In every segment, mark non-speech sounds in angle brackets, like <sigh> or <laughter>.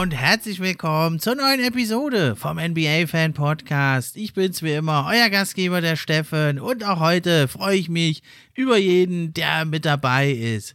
Und herzlich willkommen zur neuen Episode vom NBA Fan Podcast. Ich bin's wie immer, euer Gastgeber, der Steffen. Und auch heute freue ich mich über jeden, der mit dabei ist.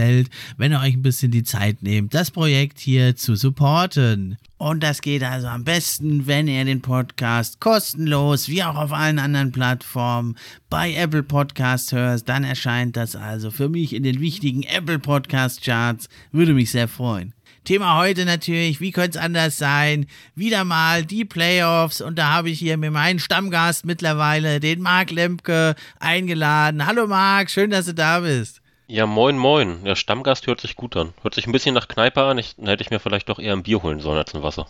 gefällt, wenn ihr euch ein bisschen die Zeit nehmt, das Projekt hier zu supporten. Und das geht also am besten, wenn ihr den Podcast kostenlos, wie auch auf allen anderen Plattformen, bei Apple Podcast hört. Dann erscheint das also für mich in den wichtigen Apple Podcast Charts. Würde mich sehr freuen. Thema heute natürlich, wie könnte es anders sein? Wieder mal die Playoffs und da habe ich hier mir meinen Stammgast mittlerweile, den Marc Lemke, eingeladen. Hallo Marc, schön, dass du da bist. Ja, moin, moin. Der Stammgast hört sich gut an. Hört sich ein bisschen nach Kneipe an. Ich, dann hätte ich mir vielleicht doch eher ein Bier holen sollen als ein Wasser.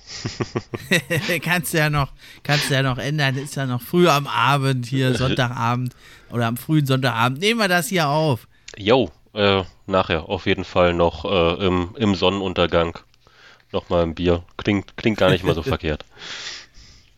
<laughs> kannst du ja noch, kannst du ja noch ändern. Ist ja noch früh am Abend hier, <laughs> Sonntagabend oder am frühen Sonntagabend. Nehmen wir das hier auf. Jo, äh, nachher auf jeden Fall noch äh, im, im Sonnenuntergang nochmal ein Bier. Klingt, klingt gar nicht mal so <laughs> verkehrt.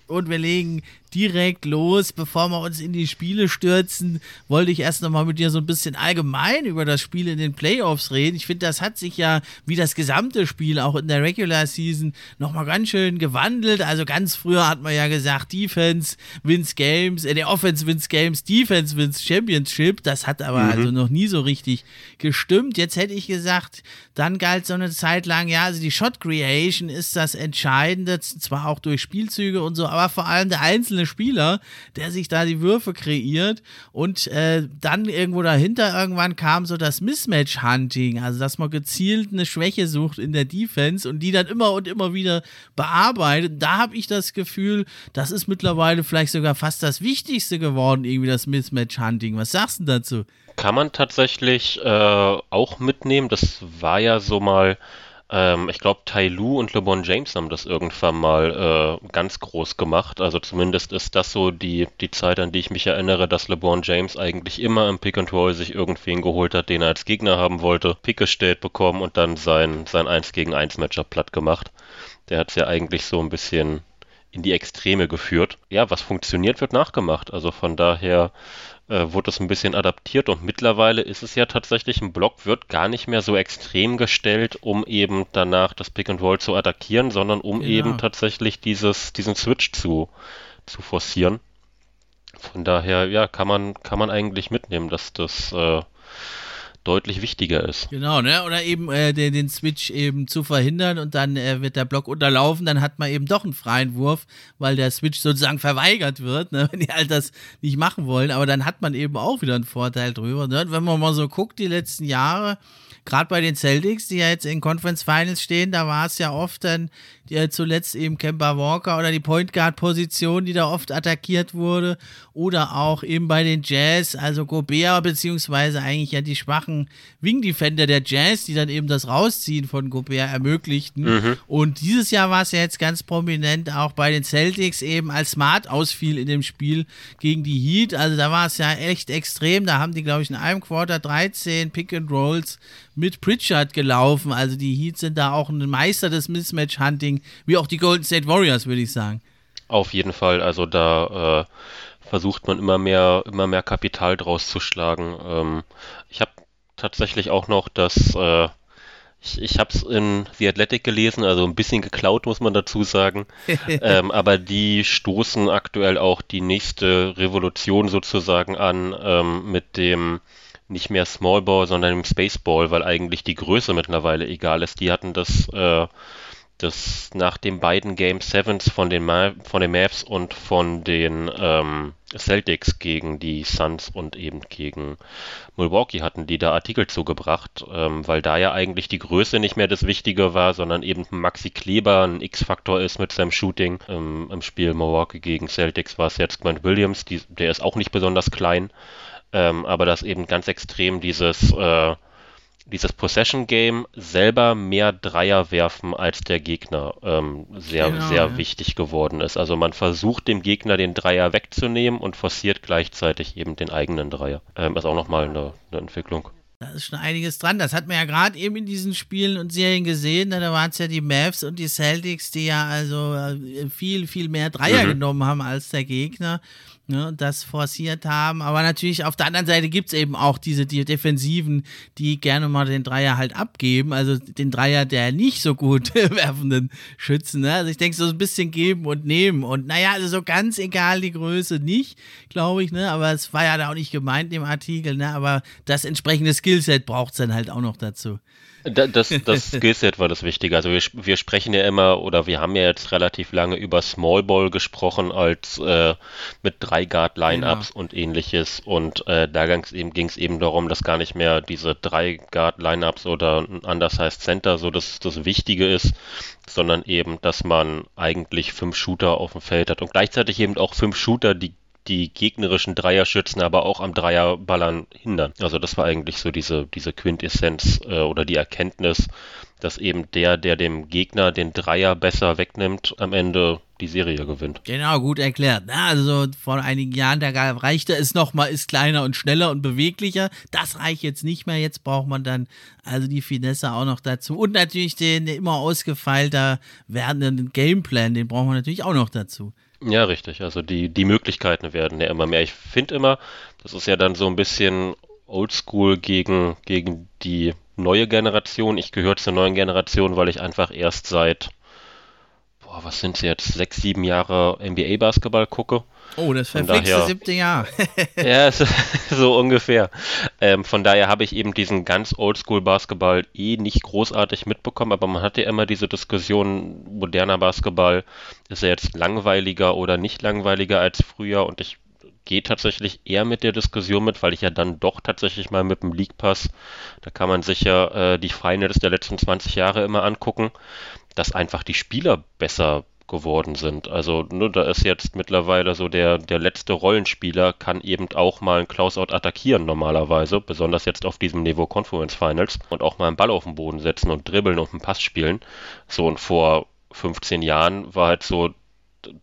Und wir legen direkt los. Bevor wir uns in die Spiele stürzen, wollte ich erst nochmal mit dir so ein bisschen allgemein über das Spiel in den Playoffs reden. Ich finde, das hat sich ja wie das gesamte Spiel auch in der Regular Season nochmal ganz schön gewandelt. Also ganz früher hat man ja gesagt, Defense wins Games, äh, der Offense wins Games, Defense wins Championship. Das hat aber mhm. also noch nie so richtig gestimmt. Jetzt hätte ich gesagt, dann galt so eine Zeit lang, ja, also die Shot Creation ist das Entscheidende, zwar auch durch Spielzüge und so, aber vor allem der einzelne einzelne Spieler, der sich da die Würfe kreiert und äh, dann irgendwo dahinter irgendwann kam so das Mismatch-Hunting, also dass man gezielt eine Schwäche sucht in der Defense und die dann immer und immer wieder bearbeitet. Da habe ich das Gefühl, das ist mittlerweile vielleicht sogar fast das Wichtigste geworden, irgendwie das Mismatch-Hunting. Was sagst du dazu? Kann man tatsächlich äh, auch mitnehmen. Das war ja so mal ähm, ich glaube, Tai Lu und LeBron James haben das irgendwann mal äh, ganz groß gemacht. Also zumindest ist das so die, die Zeit, an die ich mich erinnere, dass LeBron James eigentlich immer im Pick and Roll sich irgendwen geholt hat, den er als Gegner haben wollte, Pick gestellt bekommen und dann sein, sein 1 gegen 1 Matchup platt gemacht. Der hat es ja eigentlich so ein bisschen in die Extreme geführt. Ja, was funktioniert, wird nachgemacht. Also von daher äh, wurde es ein bisschen adaptiert und mittlerweile ist es ja tatsächlich, ein Block wird gar nicht mehr so extrem gestellt, um eben danach das Pick and Roll zu attackieren, sondern um genau. eben tatsächlich dieses, diesen Switch zu, zu forcieren. Von daher, ja, kann man, kann man eigentlich mitnehmen, dass das äh, deutlich wichtiger ist. Genau, ne? Oder eben äh, den, den, Switch eben zu verhindern und dann äh, wird der Block unterlaufen, dann hat man eben doch einen freien Wurf, weil der Switch sozusagen verweigert wird, ne? <laughs> wenn die halt das nicht machen wollen. Aber dann hat man eben auch wieder einen Vorteil drüber. Ne? Wenn man mal so guckt, die letzten Jahre, gerade bei den Celtics, die ja jetzt in Conference Finals stehen, da war es ja oft dann ja, zuletzt eben Kemba Walker oder die Point Guard Position, die da oft attackiert wurde oder auch eben bei den Jazz, also Gobert beziehungsweise eigentlich ja die schwachen Wing Defender der Jazz, die dann eben das Rausziehen von Gobert ermöglichten. Mhm. Und dieses Jahr war es ja jetzt ganz prominent auch bei den Celtics eben als Smart ausfiel in dem Spiel gegen die Heat. Also da war es ja echt extrem. Da haben die glaube ich in einem Quarter 13 Pick and Rolls mit Pritchard gelaufen. Also die Heats sind da auch ein Meister des Mismatch-Hunting, wie auch die Golden State Warriors, würde ich sagen. Auf jeden Fall. Also da äh, versucht man immer mehr, immer mehr Kapital draus zu schlagen. Ähm, ich habe tatsächlich auch noch das, äh, Ich, ich habe es in The Athletic gelesen, also ein bisschen geklaut, muss man dazu sagen. <laughs> ähm, aber die stoßen aktuell auch die nächste Revolution sozusagen an ähm, mit dem nicht mehr Small Ball, sondern dem Space Ball, weil eigentlich die Größe mittlerweile egal ist. Die hatten das äh, dass nach den beiden Game Sevens von den, Ma von den Mavs und von den ähm, Celtics gegen die Suns und eben gegen Milwaukee hatten die da Artikel zugebracht, ähm, weil da ja eigentlich die Größe nicht mehr das Wichtige war, sondern eben Maxi Kleber ein X-Faktor ist mit seinem Shooting. Ähm, Im Spiel Milwaukee gegen Celtics war es jetzt Grant Williams, die, der ist auch nicht besonders klein, ähm, aber das eben ganz extrem dieses äh, dieses Possession Game selber mehr Dreier werfen als der Gegner ähm, sehr, genau, sehr ja. wichtig geworden ist. Also man versucht dem Gegner den Dreier wegzunehmen und forciert gleichzeitig eben den eigenen Dreier. Ähm, ist auch nochmal eine, eine Entwicklung. Da ist schon einiges dran. Das hat man ja gerade eben in diesen Spielen und Serien gesehen. Da waren es ja die Mavs und die Celtics, die ja also äh, viel, viel mehr Dreier mhm. genommen haben als der Gegner ne, das forciert haben. Aber natürlich auf der anderen Seite gibt es eben auch diese die Defensiven, die gerne mal den Dreier halt abgeben. Also den Dreier der nicht so gut <laughs> werfenden Schützen. Ne? Also ich denke, so ein bisschen geben und nehmen. Und naja, also so ganz egal die Größe nicht, glaube ich. Ne? Aber es war ja da auch nicht gemeint im Artikel. Ne? Aber das entsprechende Skillset braucht es dann halt auch noch dazu. Das, das <laughs> Skillset war das Wichtige. Also wir, wir sprechen ja immer oder wir haben ja jetzt relativ lange über Small Ball gesprochen als äh, mit drei Guard Lineups genau. und ähnliches und äh, da ging es eben, eben darum, dass gar nicht mehr diese drei Guard Lineups oder ein Undersized Center so das, das Wichtige ist, sondern eben, dass man eigentlich fünf Shooter auf dem Feld hat und gleichzeitig eben auch fünf Shooter, die die gegnerischen Dreierschützen aber auch am Dreierballern hindern. Also das war eigentlich so diese, diese Quintessenz äh, oder die Erkenntnis, dass eben der, der dem Gegner den Dreier besser wegnimmt, am Ende die Serie gewinnt. Genau, gut erklärt. Also vor einigen Jahren, da reichte es nochmal, ist kleiner und schneller und beweglicher. Das reicht jetzt nicht mehr. Jetzt braucht man dann also die Finesse auch noch dazu. Und natürlich den immer ausgefeilter werdenden Gameplan, den brauchen wir natürlich auch noch dazu. Ja, richtig. Also die, die Möglichkeiten werden ja immer mehr. Ich finde immer, das ist ja dann so ein bisschen oldschool gegen, gegen die neue Generation. Ich gehöre zur neuen Generation, weil ich einfach erst seit boah, was sind sie jetzt, sechs, sieben Jahre NBA-Basketball gucke. Oh, das verflixte daher, siebte Jahr. <laughs> ja, so, so ungefähr. Ähm, von daher habe ich eben diesen ganz Oldschool-Basketball eh nicht großartig mitbekommen, aber man hat ja immer diese Diskussion, moderner Basketball, ist er jetzt langweiliger oder nicht langweiliger als früher und ich gehe tatsächlich eher mit der Diskussion mit, weil ich ja dann doch tatsächlich mal mit dem League Pass, da kann man sich ja äh, die Finals der letzten 20 Jahre immer angucken dass einfach die Spieler besser geworden sind. Also ne, da ist jetzt mittlerweile so der, der letzte Rollenspieler kann eben auch mal einen Closeout attackieren normalerweise, besonders jetzt auf diesem Niveau Conference Finals und auch mal einen Ball auf den Boden setzen und dribbeln und einen Pass spielen. So und vor 15 Jahren war halt so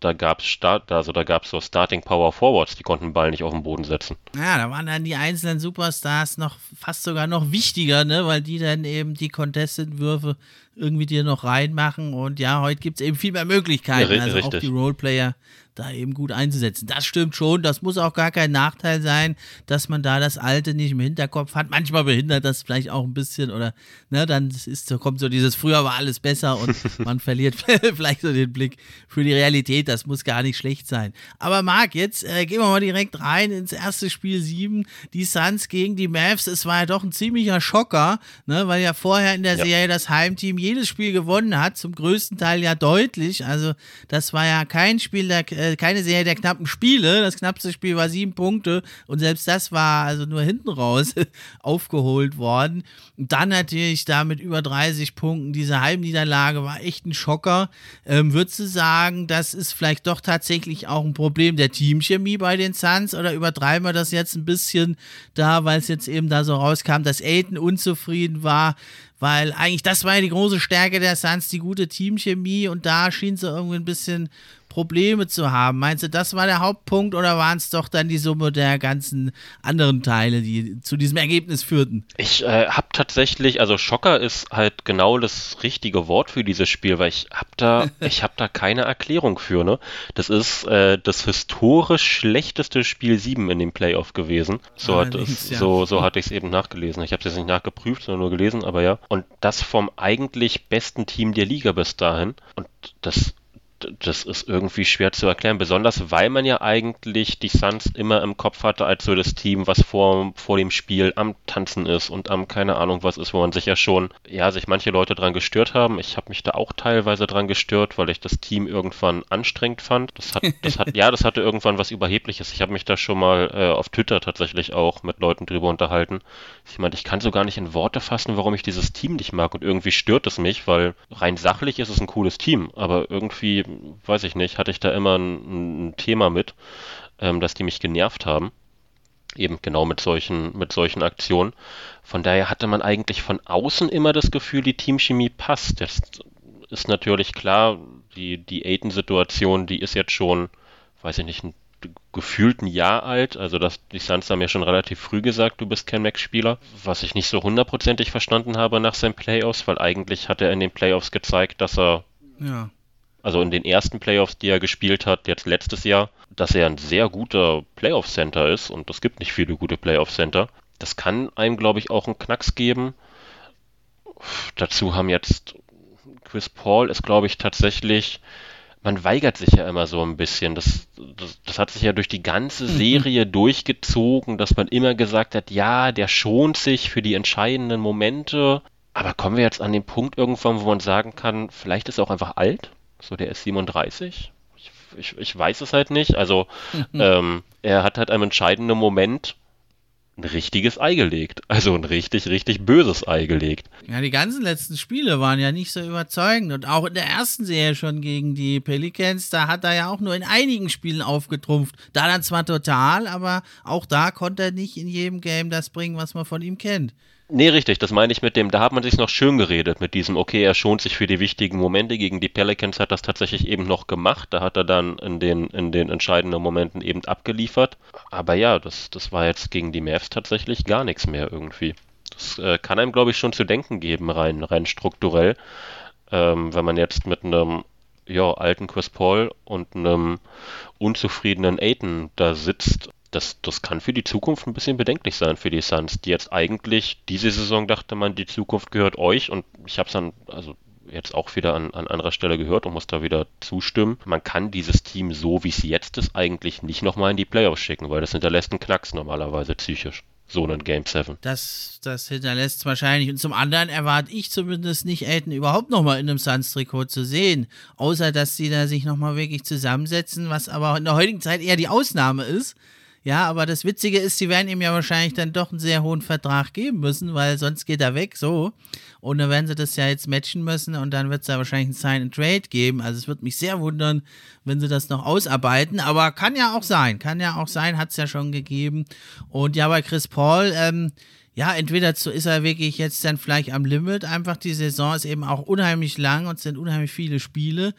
da gab es also da gab so Starting Power Forwards, die konnten den Ball nicht auf den Boden setzen. Ja, da waren dann die einzelnen Superstars noch fast sogar noch wichtiger, ne, weil die dann eben die Contested-Würfe irgendwie dir noch reinmachen und ja, heute gibt es eben viel mehr Möglichkeiten, ja, also richtig. auch die Roleplayer da eben gut einzusetzen. Das stimmt schon, das muss auch gar kein Nachteil sein, dass man da das Alte nicht im Hinterkopf hat. Manchmal behindert das vielleicht auch ein bisschen oder ne, dann ist, kommt so dieses früher war alles besser und <laughs> man verliert <laughs> vielleicht so den Blick für die Realität. Das muss gar nicht schlecht sein. Aber Marc, jetzt äh, gehen wir mal direkt rein ins erste Spiel 7, die Suns gegen die Mavs. Es war ja doch ein ziemlicher Schocker, ne, weil ja vorher in der ja. Serie das Heimteam jedes Spiel gewonnen hat, zum größten Teil ja deutlich. Also das war ja kein Spiel der äh, keine Serie der knappen Spiele. Das knappste Spiel war sieben Punkte und selbst das war also nur hinten raus <laughs> aufgeholt worden. Und dann natürlich da mit über 30 Punkten diese Heimniederlage war echt ein Schocker. Ähm, würdest du sagen, das ist vielleicht doch tatsächlich auch ein Problem der Teamchemie bei den Suns oder übertreiben wir das jetzt ein bisschen da, weil es jetzt eben da so rauskam, dass Aiden unzufrieden war weil eigentlich das war ja die große Stärke der Suns, die gute Teamchemie und da schien sie irgendwie ein bisschen Probleme zu haben. Meinst du, das war der Hauptpunkt oder waren es doch dann die Summe der ganzen anderen Teile, die zu diesem Ergebnis führten? Ich äh, habe tatsächlich, also Schocker ist halt genau das richtige Wort für dieses Spiel, weil ich habe da, <laughs> ich habe da keine Erklärung für. Ne? Das ist äh, das historisch schlechteste Spiel 7 in dem Playoff gewesen. So, hat es, ja. so, so hatte ich es eben nachgelesen. Ich habe es jetzt nicht nachgeprüft, sondern nur gelesen, aber ja. Und das vom eigentlich besten Team der Liga bis dahin. Und das das ist irgendwie schwer zu erklären, besonders weil man ja eigentlich die Suns immer im Kopf hatte als so das Team, was vor, vor dem Spiel am Tanzen ist und am keine Ahnung was ist, wo man sich ja schon, ja, sich manche Leute dran gestört haben. Ich habe mich da auch teilweise dran gestört, weil ich das Team irgendwann anstrengend fand. Das hat, das hat, <laughs> ja, das hatte irgendwann was Überhebliches. Ich habe mich da schon mal äh, auf Twitter tatsächlich auch mit Leuten drüber unterhalten. Ich meinte, ich kann so gar nicht in Worte fassen, warum ich dieses Team nicht mag und irgendwie stört es mich, weil rein sachlich ist es ein cooles Team, aber irgendwie weiß ich nicht, hatte ich da immer ein, ein Thema mit, ähm, dass die mich genervt haben. Eben genau mit solchen, mit solchen Aktionen. Von daher hatte man eigentlich von außen immer das Gefühl, die Teamchemie passt. Das ist natürlich klar, die, die Aiden-Situation, die ist jetzt schon, weiß ich nicht, ein gefühlt Jahr alt. Also das, die Suns haben ja schon relativ früh gesagt, du bist kein Max-Spieler. Was ich nicht so hundertprozentig verstanden habe nach seinen Playoffs, weil eigentlich hat er in den Playoffs gezeigt, dass er ja also in den ersten Playoffs, die er gespielt hat, jetzt letztes Jahr, dass er ein sehr guter Playoff-Center ist und es gibt nicht viele gute Playoff-Center. Das kann einem, glaube ich, auch einen Knacks geben. Dazu haben jetzt Chris Paul ist, glaube ich, tatsächlich, man weigert sich ja immer so ein bisschen. Das, das, das hat sich ja durch die ganze mhm. Serie mhm. durchgezogen, dass man immer gesagt hat, ja, der schont sich für die entscheidenden Momente. Aber kommen wir jetzt an den Punkt irgendwann, wo man sagen kann, vielleicht ist er auch einfach alt? So, der ist 37. Ich, ich, ich weiß es halt nicht. Also, <laughs> ähm, er hat halt einem entscheidenden Moment ein richtiges Ei gelegt. Also ein richtig, richtig böses Ei gelegt. Ja, die ganzen letzten Spiele waren ja nicht so überzeugend. Und auch in der ersten Serie schon gegen die Pelicans, da hat er ja auch nur in einigen Spielen aufgetrumpft. Da dann zwar total, aber auch da konnte er nicht in jedem Game das bringen, was man von ihm kennt. Nee, richtig, das meine ich mit dem, da hat man sich noch schön geredet mit diesem, okay, er schont sich für die wichtigen Momente. Gegen die Pelicans hat das tatsächlich eben noch gemacht. Da hat er dann in den, in den entscheidenden Momenten eben abgeliefert. Aber ja, das, das war jetzt gegen die Mavs tatsächlich gar nichts mehr irgendwie. Das äh, kann einem, glaube ich, schon zu denken geben, rein, rein strukturell. Ähm, wenn man jetzt mit einem ja, alten Chris Paul und einem unzufriedenen Aiton da sitzt das, das kann für die Zukunft ein bisschen bedenklich sein für die Suns, die jetzt eigentlich, diese Saison dachte man, die Zukunft gehört euch und ich habe es dann, also jetzt auch wieder an, an anderer Stelle gehört und muss da wieder zustimmen. Man kann dieses Team so, wie es jetzt ist, eigentlich nicht nochmal in die Playoffs schicken, weil das hinterlässt einen Knacks normalerweise psychisch. So einen Game 7. Das, das hinterlässt es wahrscheinlich. Und zum anderen erwarte ich zumindest nicht, Elton überhaupt nochmal in einem Suns-Trikot zu sehen. Außer, dass sie da sich nochmal wirklich zusammensetzen, was aber in der heutigen Zeit eher die Ausnahme ist. Ja, aber das Witzige ist, sie werden ihm ja wahrscheinlich dann doch einen sehr hohen Vertrag geben müssen, weil sonst geht er weg, so. Und dann werden sie das ja jetzt matchen müssen und dann wird es da wahrscheinlich ein Sign and Trade geben. Also es wird mich sehr wundern, wenn sie das noch ausarbeiten. Aber kann ja auch sein, kann ja auch sein, hat es ja schon gegeben. Und ja, bei Chris Paul, ähm, ja, entweder ist er wirklich jetzt dann vielleicht am Limit, einfach die Saison ist eben auch unheimlich lang und es sind unheimlich viele Spiele.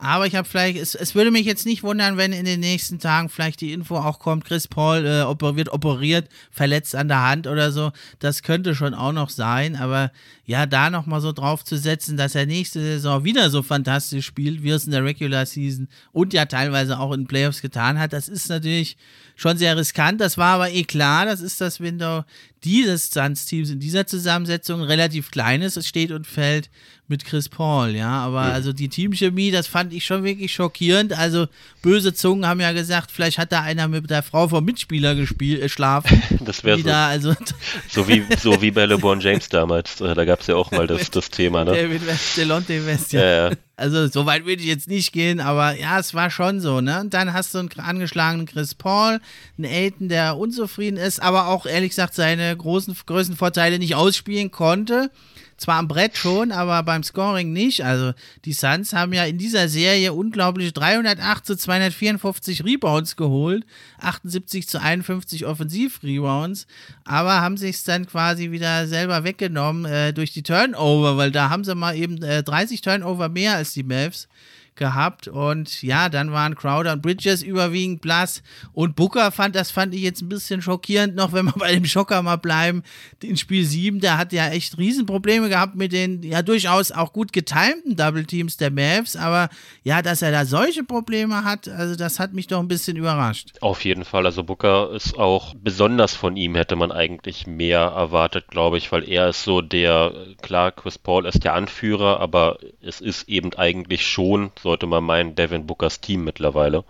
Aber ich habe vielleicht, es, es würde mich jetzt nicht wundern, wenn in den nächsten Tagen vielleicht die Info auch kommt, Chris Paul äh, oper wird operiert, verletzt an der Hand oder so. Das könnte schon auch noch sein. Aber ja, da nochmal so drauf zu setzen, dass er nächste Saison wieder so fantastisch spielt, wie es in der Regular Season und ja teilweise auch in Playoffs getan hat, das ist natürlich schon sehr riskant. Das war aber eh klar, das ist das Window dieses Suns-Teams in dieser Zusammensetzung relativ klein ist. Es steht und fällt mit Chris Paul, ja. Aber also die Teamchemie, das fand ich schon wirklich schockierend. Also böse Zungen haben ja gesagt, vielleicht hat da einer mit der Frau vom Mitspieler gespielt, äh, schlafen. <laughs> Das wäre so. also <laughs> so, wie, so wie bei LeBron James damals. Äh, da gab es ja auch mal das, das Thema, ne? David West, Delonte West, ja. ja, ja. Also so weit würde ich jetzt nicht gehen, aber ja, es war schon so, ne? Und dann hast du einen angeschlagenen Chris Paul, einen Aiden, der unzufrieden ist, aber auch ehrlich gesagt seine großen Größenvorteile nicht ausspielen konnte. Zwar am Brett schon, aber beim Scoring nicht. Also die Suns haben ja in dieser Serie unglaublich 308 zu 254 Rebounds geholt, 78 zu 51 Offensiv-Rebounds, aber haben sich dann quasi wieder selber weggenommen äh, durch die Turnover, weil da haben sie mal eben äh, 30 Turnover mehr als die Mavs gehabt. Und ja, dann waren Crowder und Bridges überwiegend blass. Und Booker fand, das fand ich jetzt ein bisschen schockierend noch, wenn wir bei dem Schocker mal bleiben. In Spiel 7, der hat ja echt Riesenprobleme gehabt mit den ja durchaus auch gut getimten Double Teams der Mavs. Aber ja, dass er da solche Probleme hat, also das hat mich doch ein bisschen überrascht. Auf jeden Fall. Also Booker ist auch besonders von ihm hätte man eigentlich mehr erwartet, glaube ich, weil er ist so der, klar, Chris Paul ist der Anführer, aber es ist eben eigentlich schon, sollte man meinen, Devin Bookers Team mittlerweile.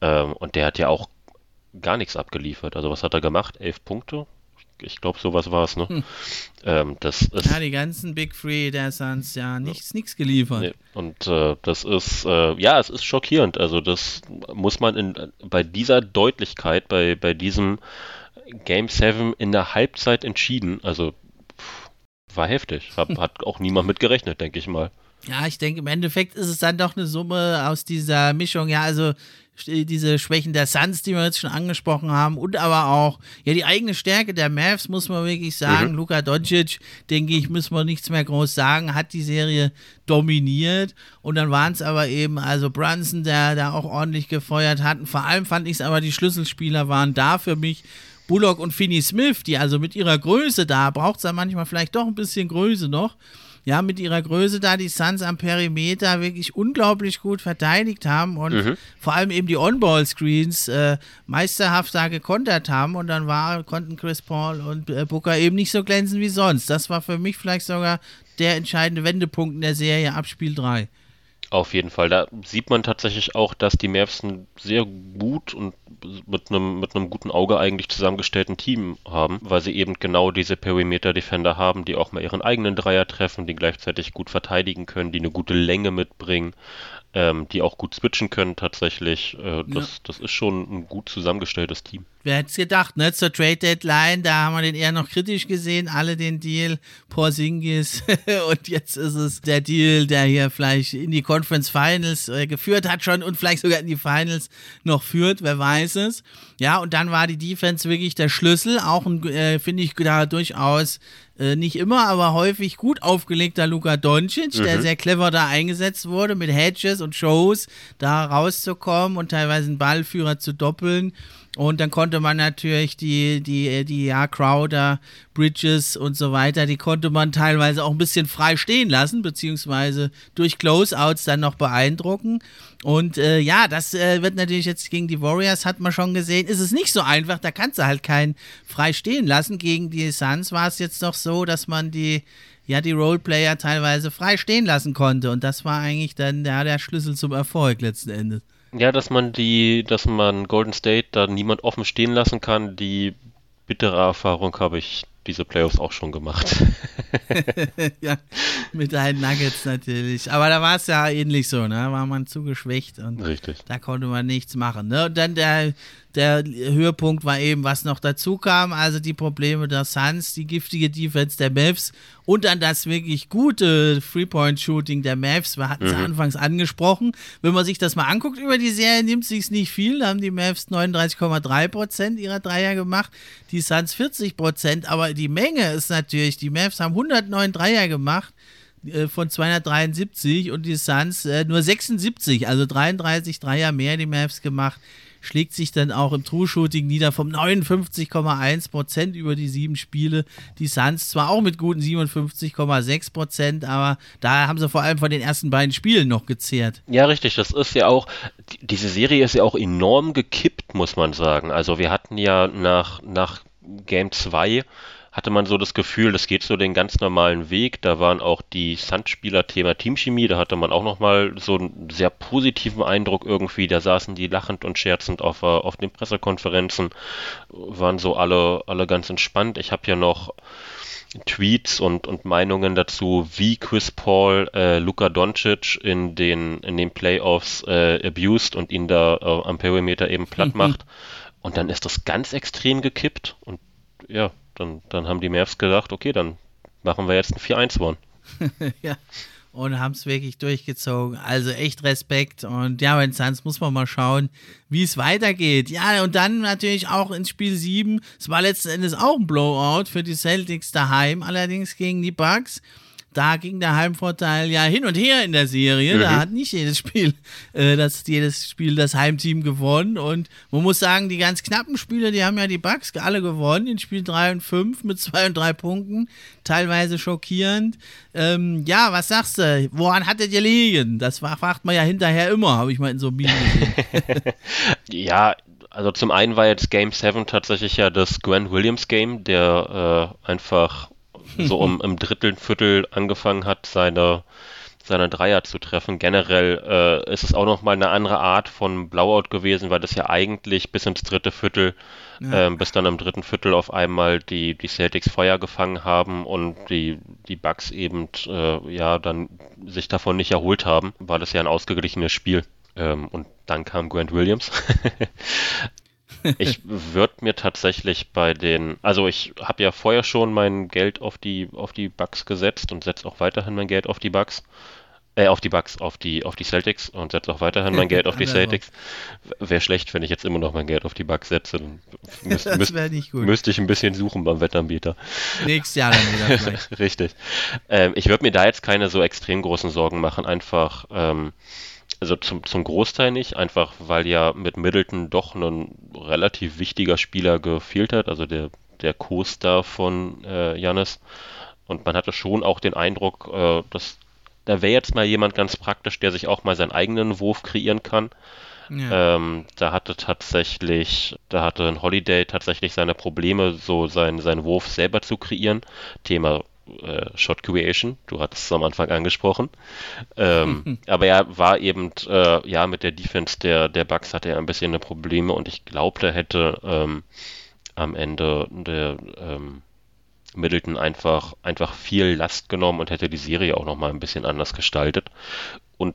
Ähm, und der hat ja auch gar nichts abgeliefert. Also was hat er gemacht? Elf Punkte? Ich glaube, sowas war es, ne? Hm. Ähm, das ist, ja, die ganzen Big Free der Suns, ja, nichts, nichts geliefert. Nee. Und äh, das ist, äh, ja, es ist schockierend. Also das muss man in, bei dieser Deutlichkeit, bei, bei diesem Game 7 in der Halbzeit entschieden. Also war heftig. Hab, hat auch niemand mit gerechnet, denke ich mal. Ja, ich denke, im Endeffekt ist es dann doch eine Summe aus dieser Mischung. Ja, also diese Schwächen der Suns, die wir jetzt schon angesprochen haben, und aber auch ja die eigene Stärke der Mavs, muss man wirklich sagen. Mhm. Luka Doncic, denke ich, müssen wir nichts mehr groß sagen, hat die Serie dominiert. Und dann waren es aber eben, also Brunson, der da auch ordentlich gefeuert hat. Und vor allem fand ich es aber, die Schlüsselspieler waren da für mich Bullock und Finney Smith, die also mit ihrer Größe da, braucht es da manchmal vielleicht doch ein bisschen Größe noch, ja, mit ihrer Größe da die Suns am Perimeter wirklich unglaublich gut verteidigt haben und mhm. vor allem eben die On-Ball-Screens äh, meisterhaft da gekontert haben und dann war, konnten Chris Paul und äh, Booker eben nicht so glänzen wie sonst. Das war für mich vielleicht sogar der entscheidende Wendepunkt in der Serie ab Spiel 3. Auf jeden Fall. Da sieht man tatsächlich auch, dass die Mavs ein sehr gut und mit einem, mit einem guten Auge eigentlich zusammengestellten Team haben, weil sie eben genau diese Perimeter-Defender haben, die auch mal ihren eigenen Dreier treffen, die gleichzeitig gut verteidigen können, die eine gute Länge mitbringen ähm, die auch gut switchen können tatsächlich. Äh, das, ja. das ist schon ein gut zusammengestelltes Team. Wer hätte es gedacht, ne? Zur Trade Deadline, da haben wir den eher noch kritisch gesehen, alle den Deal, Porzingis <laughs> und jetzt ist es der Deal, der hier vielleicht in die Conference Finals äh, geführt hat schon und vielleicht sogar in die Finals noch führt, wer weiß es. Ja, und dann war die Defense wirklich der Schlüssel, auch äh, finde ich da durchaus äh, nicht immer, aber häufig gut aufgelegter Luka Doncic, mhm. der sehr clever da eingesetzt wurde, mit Hedges und Shows da rauszukommen und teilweise einen Ballführer zu doppeln. Und dann konnte man natürlich die, die, die, ja, Crowder, Bridges und so weiter, die konnte man teilweise auch ein bisschen frei stehen lassen, beziehungsweise durch Closeouts dann noch beeindrucken. Und äh, ja, das äh, wird natürlich jetzt gegen die Warriors, hat man schon gesehen, ist es nicht so einfach, da kannst du halt keinen frei stehen lassen. Gegen die Suns war es jetzt doch so, dass man die, ja, die Roleplayer teilweise frei stehen lassen konnte. Und das war eigentlich dann ja, der Schlüssel zum Erfolg letzten Endes. Ja, dass man die, dass man Golden State da niemand offen stehen lassen kann, die bittere Erfahrung habe ich diese Playoffs auch schon gemacht. <laughs> ja, mit deinen Nuggets natürlich. Aber da war es ja ähnlich so, ne? War man zu geschwächt und Richtig. da konnte man nichts machen. Ne? Und dann der, der Höhepunkt war eben, was noch dazu kam, also die Probleme der Suns, die giftige Defense der Mavs und dann das wirklich gute Three-Point-Shooting der Mavs. Wir hatten es mhm. anfangs angesprochen. Wenn man sich das mal anguckt über die Serie, nimmt sich nicht viel. Da haben die Mavs 39,3% ihrer Dreier gemacht, die Suns 40%. Aber die Menge ist natürlich, die Mavs haben 109 Dreier gemacht äh, von 273 und die Suns äh, nur 76, also 33 Dreier mehr die Mavs gemacht schlägt sich dann auch im True-Shooting nieder vom 59,1 Prozent über die sieben Spiele. Die Suns zwar auch mit guten 57,6 Prozent, aber da haben sie vor allem von den ersten beiden Spielen noch gezehrt. Ja, richtig. Das ist ja auch, diese Serie ist ja auch enorm gekippt, muss man sagen. Also wir hatten ja nach, nach Game 2 hatte man so das Gefühl, das geht so den ganz normalen Weg. Da waren auch die Sandspieler Thema Teamchemie, da hatte man auch nochmal so einen sehr positiven Eindruck irgendwie. Da saßen die lachend und scherzend auf, äh, auf den Pressekonferenzen, waren so alle, alle ganz entspannt. Ich habe ja noch Tweets und, und Meinungen dazu, wie Chris Paul äh, Luka Doncic in den, in den Playoffs äh, abused und ihn da äh, am Perimeter eben platt macht. Und dann ist das ganz extrem gekippt und ja, dann, dann haben die Mavs gedacht, okay, dann machen wir jetzt ein 4-1-One. <laughs> ja, und haben es wirklich durchgezogen. Also echt Respekt. Und ja, bei den Suns muss man mal schauen, wie es weitergeht. Ja, und dann natürlich auch ins Spiel 7. Es war letzten Endes auch ein Blowout für die Celtics daheim, allerdings gegen die Bucks. Da ging der Heimvorteil ja hin und her in der Serie. Mhm. Da hat nicht jedes Spiel, <laughs> äh, das, jedes Spiel das Heimteam gewonnen. Und man muss sagen, die ganz knappen Spiele, die haben ja die Bucks alle gewonnen. In Spiel 3 und 5 mit 2 und 3 Punkten. Teilweise schockierend. Ähm, ja, was sagst du? Woran hat er gelegen? Das fragt man ja hinterher immer, habe ich mal in so einem gesehen. <laughs> ja, also zum einen war jetzt Game 7 tatsächlich ja das Grant Williams Game, der äh, einfach so um, <laughs> im Drittel, Viertel angefangen hat, seine, seine Dreier zu treffen. Generell äh, ist es auch nochmal eine andere Art von Blowout gewesen, weil das ja eigentlich bis ins dritte Viertel, ja. ähm, bis dann im dritten Viertel auf einmal die, die Celtics Feuer gefangen haben und die, die Bucks eben äh, ja dann sich davon nicht erholt haben, war das ja ein ausgeglichenes Spiel. Ähm, und dann kam Grant Williams. <laughs> ich würde mir tatsächlich bei den, also ich habe ja vorher schon mein Geld auf die auf die Bucks gesetzt und setze auch weiterhin mein Geld auf die Bucks. Äh, auf die Bucks, auf die, auf die Celtics und setze auch weiterhin mein Geld auf die <laughs> Celtics. Wäre schlecht, wenn ich jetzt immer noch mein Geld auf die Bucks setze. <laughs> Müsst, das wäre nicht gut. Müsste ich ein bisschen suchen beim Wettanbieter. Nächstes Jahr dann wieder vielleicht. <laughs> Richtig. Ähm, ich würde mir da jetzt keine so extrem großen Sorgen machen. Einfach, ähm, also zum, zum Großteil nicht, einfach weil ja mit Middleton doch ein relativ wichtiger Spieler gefehlt hat, also der, der Co-Star von äh, Jannis. Und man hatte schon auch den Eindruck, äh, dass da wäre jetzt mal jemand ganz praktisch, der sich auch mal seinen eigenen Wurf kreieren kann. Ja. Ähm, da hatte tatsächlich, da hatte ein Holiday tatsächlich seine Probleme, so seinen, seinen Wurf selber zu kreieren. Thema äh, Shot Creation, du hattest es am Anfang angesprochen. Ähm, <laughs> aber er war eben, äh, ja, mit der Defense der, der Bucks hatte er ein bisschen Probleme und ich glaube, der hätte ähm, am Ende der ähm, Middleton einfach, einfach viel Last genommen und hätte die Serie auch nochmal ein bisschen anders gestaltet. Und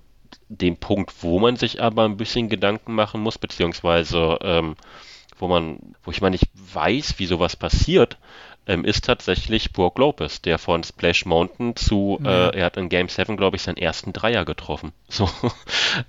den Punkt, wo man sich aber ein bisschen Gedanken machen muss, beziehungsweise ähm, wo man, wo ich mal nicht weiß, wie sowas passiert, ähm, ist tatsächlich Brook Lopez, der von Splash Mountain zu, ja. äh, er hat in Game 7, glaube ich, seinen ersten Dreier getroffen. <laughs> So.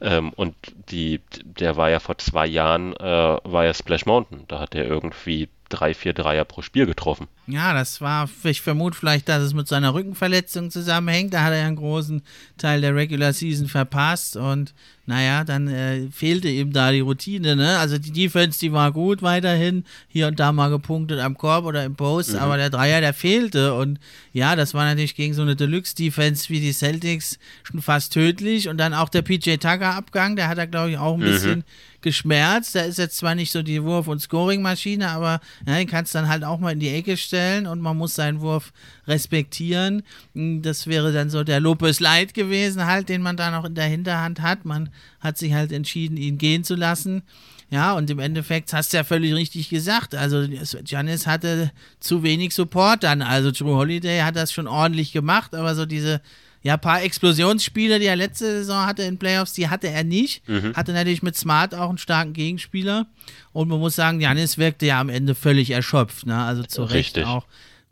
ähm, und die, der war ja vor zwei Jahren, äh, war ja Splash Mountain. Da hat er irgendwie drei, vier Dreier pro Spiel getroffen. Ja, das war, ich vermute vielleicht, dass es mit seiner Rückenverletzung zusammenhängt. Da hat er ja einen großen Teil der Regular Season verpasst und naja, dann äh, fehlte ihm da die Routine. Ne? Also die Defense, die war gut weiterhin, hier und da mal gepunktet am Korb oder im Post, mhm. aber der Dreier, der fehlte und ja, das war natürlich gegen so eine Deluxe-Defense wie die Celtics schon fast tödlich und dann auch der PJ Tucker-Abgang, der hat da glaube ich auch ein mhm. bisschen geschmerzt. Da ist jetzt zwar nicht so die Wurf- und Scoring-Maschine, aber ja, den kannst du dann halt auch mal in die Ecke stellen und man muss seinen Wurf respektieren. Das wäre dann so der Lopez Light gewesen, halt, den man da noch in der Hinterhand hat. Man hat sich halt entschieden, ihn gehen zu lassen. Ja, und im Endeffekt hast du ja völlig richtig gesagt. Also, Janis hatte zu wenig Support dann. Also, Drew Holiday hat das schon ordentlich gemacht, aber so diese ja, ein paar Explosionsspiele, die er letzte Saison hatte in Playoffs, die hatte er nicht. Mhm. Hatte natürlich mit Smart auch einen starken Gegenspieler. Und man muss sagen, Janis wirkte ja am Ende völlig erschöpft. Ne? Also zu Recht auch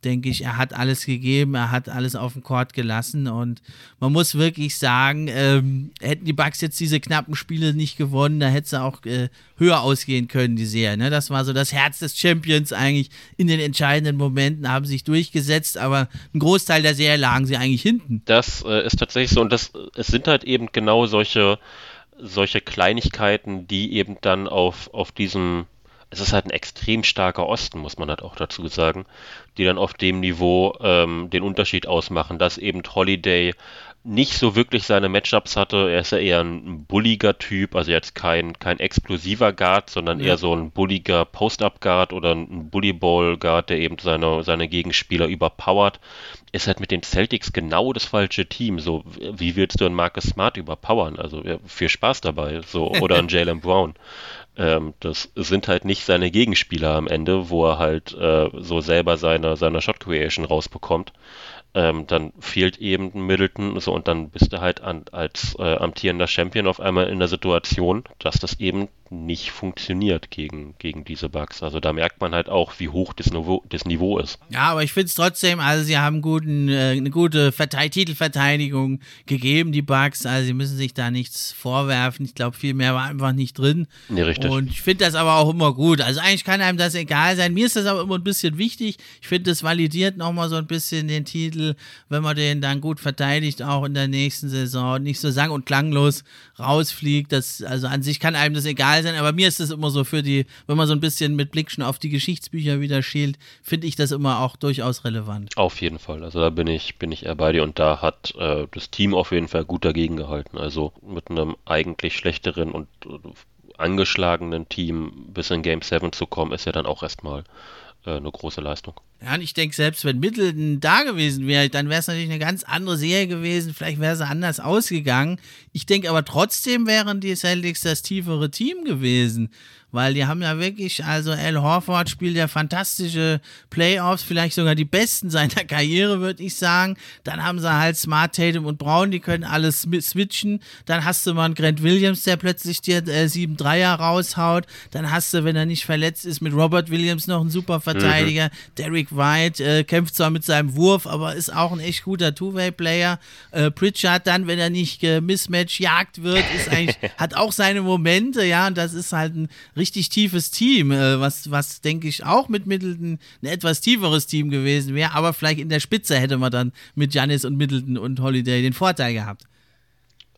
denke ich, er hat alles gegeben, er hat alles auf den Court gelassen und man muss wirklich sagen, ähm, hätten die Bucks jetzt diese knappen Spiele nicht gewonnen, da hätte es auch äh, höher ausgehen können, die Serie. Ne? Das war so das Herz des Champions eigentlich in den entscheidenden Momenten, haben sich durchgesetzt, aber ein Großteil der Serie lagen sie eigentlich hinten. Das äh, ist tatsächlich so und das, es sind halt eben genau solche solche Kleinigkeiten, die eben dann auf, auf diesem es ist halt ein extrem starker Osten, muss man halt auch dazu sagen, die dann auf dem Niveau ähm, den Unterschied ausmachen, dass eben Holiday nicht so wirklich seine Matchups hatte. Er ist ja eher ein bulliger Typ, also jetzt kein, kein explosiver Guard, sondern ja. eher so ein bulliger Post-Up-Guard oder ein Bullyball-Guard, der eben seine, seine Gegenspieler überpowert. Ist halt mit den Celtics genau das falsche Team. So, wie willst du einen Marcus Smart überpowern? Also viel Spaß dabei. So, oder einen <laughs> Jalen Brown. Ähm, das sind halt nicht seine Gegenspieler am Ende, wo er halt äh, so selber seine, seine Shot Creation rausbekommt. Ähm, dann fehlt eben Middleton so und dann bist du halt an, als äh, amtierender Champion auf einmal in der Situation, dass das eben nicht funktioniert gegen, gegen diese Bugs. Also da merkt man halt auch, wie hoch das Niveau, das Niveau ist. Ja, aber ich finde es trotzdem, also sie haben guten, äh, eine gute Verte Titelverteidigung gegeben, die Bugs. Also sie müssen sich da nichts vorwerfen. Ich glaube, viel mehr war einfach nicht drin. Nee, richtig. Und ich finde das aber auch immer gut. Also eigentlich kann einem das egal sein. Mir ist das aber immer ein bisschen wichtig. Ich finde, das validiert nochmal so ein bisschen den Titel, wenn man den dann gut verteidigt, auch in der nächsten Saison. Nicht so sang- und klanglos rausfliegt. Das, also an sich kann einem das egal sein, aber mir ist das immer so für die, wenn man so ein bisschen mit Blick schon auf die Geschichtsbücher wieder schielt, finde ich das immer auch durchaus relevant. Auf jeden Fall. Also da bin ich, bin ich eher bei dir und da hat äh, das Team auf jeden Fall gut dagegen gehalten. Also mit einem eigentlich schlechteren und äh, angeschlagenen Team bis in Game 7 zu kommen, ist ja dann auch erstmal äh, eine große Leistung. Ja, und ich denke, selbst wenn Middleton da gewesen wäre, dann wäre es natürlich eine ganz andere Serie gewesen. Vielleicht wäre sie anders ausgegangen. Ich denke aber trotzdem wären die Celtics das tiefere Team gewesen weil die haben ja wirklich, also Al Horford spielt ja fantastische Playoffs, vielleicht sogar die besten seiner <laughs> Karriere, würde ich sagen. Dann haben sie halt Smart Tatum und Brown, die können alles switchen. Dann hast du mal einen Grant Williams, der plötzlich dir äh, sieben Dreier raushaut. Dann hast du, wenn er nicht verletzt ist, mit Robert Williams noch einen super Verteidiger. Mhm. Derek White äh, kämpft zwar mit seinem Wurf, aber ist auch ein echt guter Two-Way-Player. Äh, Pritchard dann, wenn er nicht äh, Mismatch jagt wird, ist eigentlich, <laughs> hat auch seine Momente, ja, und das ist halt ein richtig richtig tiefes Team, äh, was, was denke ich auch mit Middleton ein etwas tieferes Team gewesen wäre, aber vielleicht in der Spitze hätte man dann mit Janis und Middleton und Holiday den Vorteil gehabt.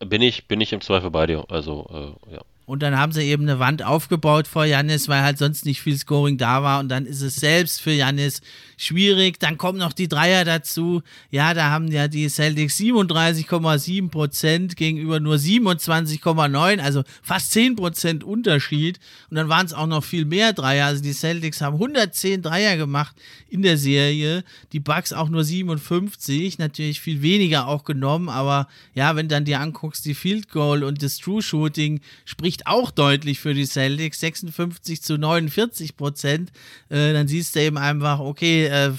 Bin ich, bin ich im Zweifel bei dir, also äh, ja. Und dann haben sie eben eine Wand aufgebaut vor Janis, weil halt sonst nicht viel Scoring da war. Und dann ist es selbst für Janis schwierig. Dann kommen noch die Dreier dazu. Ja, da haben ja die Celtics 37,7 Prozent gegenüber nur 27,9, also fast 10 Prozent Unterschied. Und dann waren es auch noch viel mehr Dreier. Also die Celtics haben 110 Dreier gemacht in der Serie. Die Bucks auch nur 57, natürlich viel weniger auch genommen. Aber ja, wenn dann dir anguckst, die Field Goal und das True Shooting spricht spricht auch deutlich für die Celtics, 56 zu 49 Prozent. Äh, dann siehst du eben einfach, okay, äh,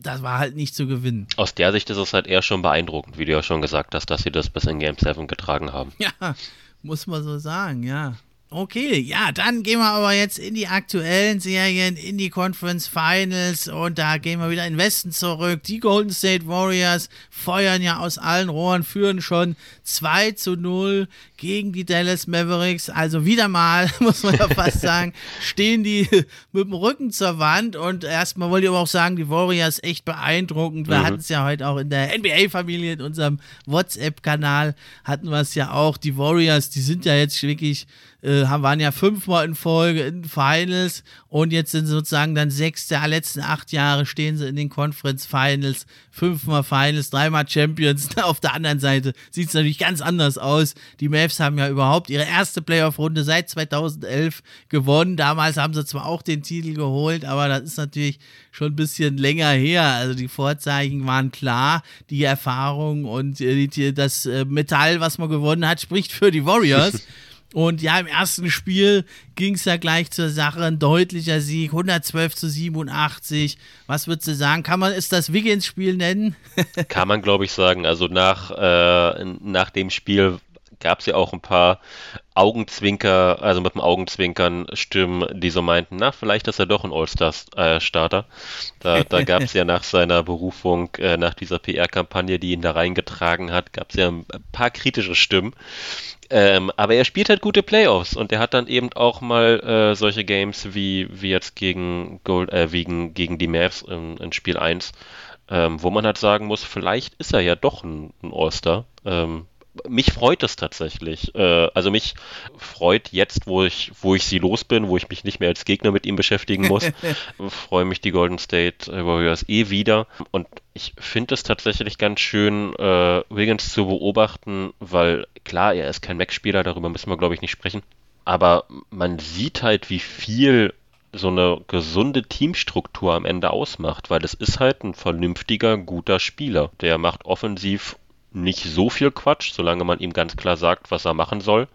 das war halt nicht zu gewinnen. Aus der Sicht ist es halt eher schon beeindruckend, wie du ja schon gesagt hast, dass sie das bis in Game 7 getragen haben. Ja, muss man so sagen, ja. Okay, ja, dann gehen wir aber jetzt in die aktuellen Serien, in die Conference Finals und da gehen wir wieder in den Westen zurück. Die Golden State Warriors feuern ja aus allen Rohren, führen schon 2 zu 0 gegen die Dallas Mavericks. Also wieder mal, <laughs> muss man ja fast <laughs> sagen, stehen die mit dem Rücken zur Wand und erstmal wollte ich aber auch sagen, die Warriors echt beeindruckend. Wir mhm. hatten es ja heute auch in der NBA-Familie, in unserem WhatsApp-Kanal hatten wir es ja auch. Die Warriors, die sind ja jetzt wirklich äh, waren ja fünfmal in Folge in Finals und jetzt sind sozusagen dann sechs der letzten acht Jahre stehen sie in den Conference Finals, fünfmal Finals, dreimal Champions. <laughs> Auf der anderen Seite sieht es natürlich ganz anders aus. Die Mavs haben ja überhaupt ihre erste Playoff-Runde seit 2011 gewonnen. Damals haben sie zwar auch den Titel geholt, aber das ist natürlich schon ein bisschen länger her. Also die Vorzeichen waren klar, die Erfahrung und äh, die, das äh, Metall, was man gewonnen hat, spricht für die Warriors. <laughs> Und ja, im ersten Spiel ging es ja gleich zur Sache. Ein deutlicher Sieg, 112 zu 87. Was würdest du sagen? Kann man es das Wiggins-Spiel nennen? <laughs> Kann man, glaube ich, sagen. Also nach, äh, nach dem Spiel gab es ja auch ein paar Augenzwinker, also mit dem Augenzwinkern Stimmen, die so meinten, na, vielleicht ist er doch ein All-Star-Starter. Da, da <laughs> gab es ja nach seiner Berufung, äh, nach dieser PR-Kampagne, die ihn da reingetragen hat, gab es ja ein paar kritische Stimmen. Ähm, aber er spielt halt gute Playoffs und er hat dann eben auch mal äh, solche Games wie, wie jetzt gegen, Gold, äh, gegen, gegen die Mavs in, in Spiel 1, ähm, wo man halt sagen muss, vielleicht ist er ja doch ein, ein All-Star. Ähm, mich freut es tatsächlich. Äh, also mich freut jetzt, wo ich, wo ich sie los bin, wo ich mich nicht mehr als Gegner mit ihm beschäftigen muss, <laughs> freue mich die Golden State Warriors eh wieder. Und ich finde es tatsächlich ganz schön, äh, Wiggins zu beobachten, weil klar, er ist kein Mac-Spieler, darüber müssen wir, glaube ich, nicht sprechen. Aber man sieht halt, wie viel so eine gesunde Teamstruktur am Ende ausmacht, weil es ist halt ein vernünftiger, guter Spieler. Der macht offensiv nicht so viel Quatsch, solange man ihm ganz klar sagt, was er machen soll.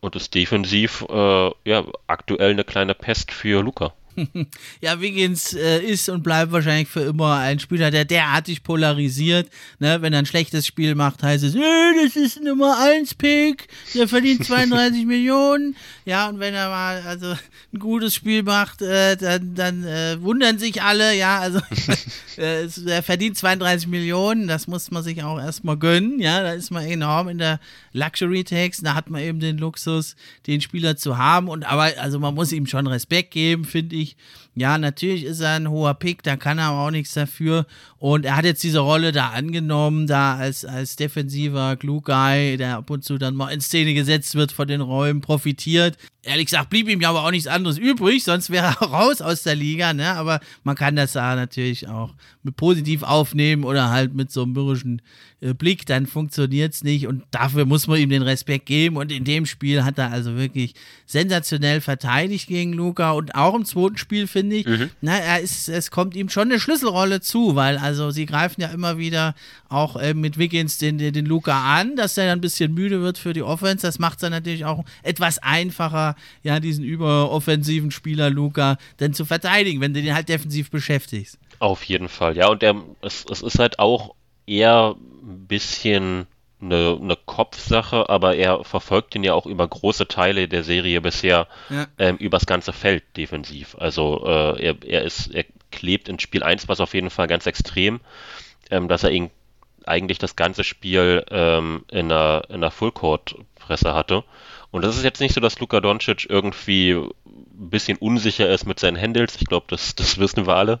Und ist defensiv äh, ja, aktuell eine kleine Pest für Luca. <laughs> ja, Wiggins äh, ist und bleibt wahrscheinlich für immer ein Spieler, der derartig polarisiert. Ne? Wenn er ein schlechtes Spiel macht, heißt es, äh, das ist ein Nummer 1 Pick, der verdient 32 <laughs> Millionen. Ja, und wenn er mal also ein gutes Spiel macht, äh, dann, dann äh, wundern sich alle. Ja, also <laughs> äh, er verdient 32 Millionen, das muss man sich auch erstmal gönnen. Ja, da ist man enorm in der Luxury Tax. Da hat man eben den Luxus, den Spieler zu haben. Und aber, also man muss ihm schon Respekt geben, finde ich wichtig, ja, natürlich ist er ein hoher Pick, da kann er aber auch nichts dafür. Und er hat jetzt diese Rolle da angenommen, da als, als defensiver Glue Guy, der ab und zu dann mal in Szene gesetzt wird von den Räumen, profitiert. Ehrlich gesagt blieb ihm ja aber auch nichts anderes übrig, sonst wäre er <laughs> raus aus der Liga, ne? Aber man kann das da natürlich auch mit positiv aufnehmen oder halt mit so einem mürrischen äh, Blick, dann funktioniert es nicht und dafür muss man ihm den Respekt geben. Und in dem Spiel hat er also wirklich sensationell verteidigt gegen Luca und auch im zweiten Spiel finde ich, mhm. na, er ist, es kommt ihm schon eine Schlüsselrolle zu, weil also sie greifen ja immer wieder auch äh, mit Wiggins den, den, den Luca an, dass er dann ein bisschen müde wird für die Offense. Das macht es dann natürlich auch etwas einfacher, ja, diesen überoffensiven Spieler Luca dann zu verteidigen, wenn du den halt defensiv beschäftigst. Auf jeden Fall, ja, und der, es, es ist halt auch eher ein bisschen eine, eine Kopfsache, aber er verfolgt ihn ja auch über große Teile der Serie bisher ja. ähm, übers ganze Feld defensiv. Also äh, er, er ist, er klebt in Spiel 1 was auf jeden Fall ganz extrem, ähm, dass er ihn eigentlich das ganze Spiel ähm, in einer, in einer Fullcourt-Presse hatte. Und das ist jetzt nicht so, dass Luka Doncic irgendwie ein bisschen unsicher ist mit seinen Handles. Ich glaube, das, das wissen wir alle.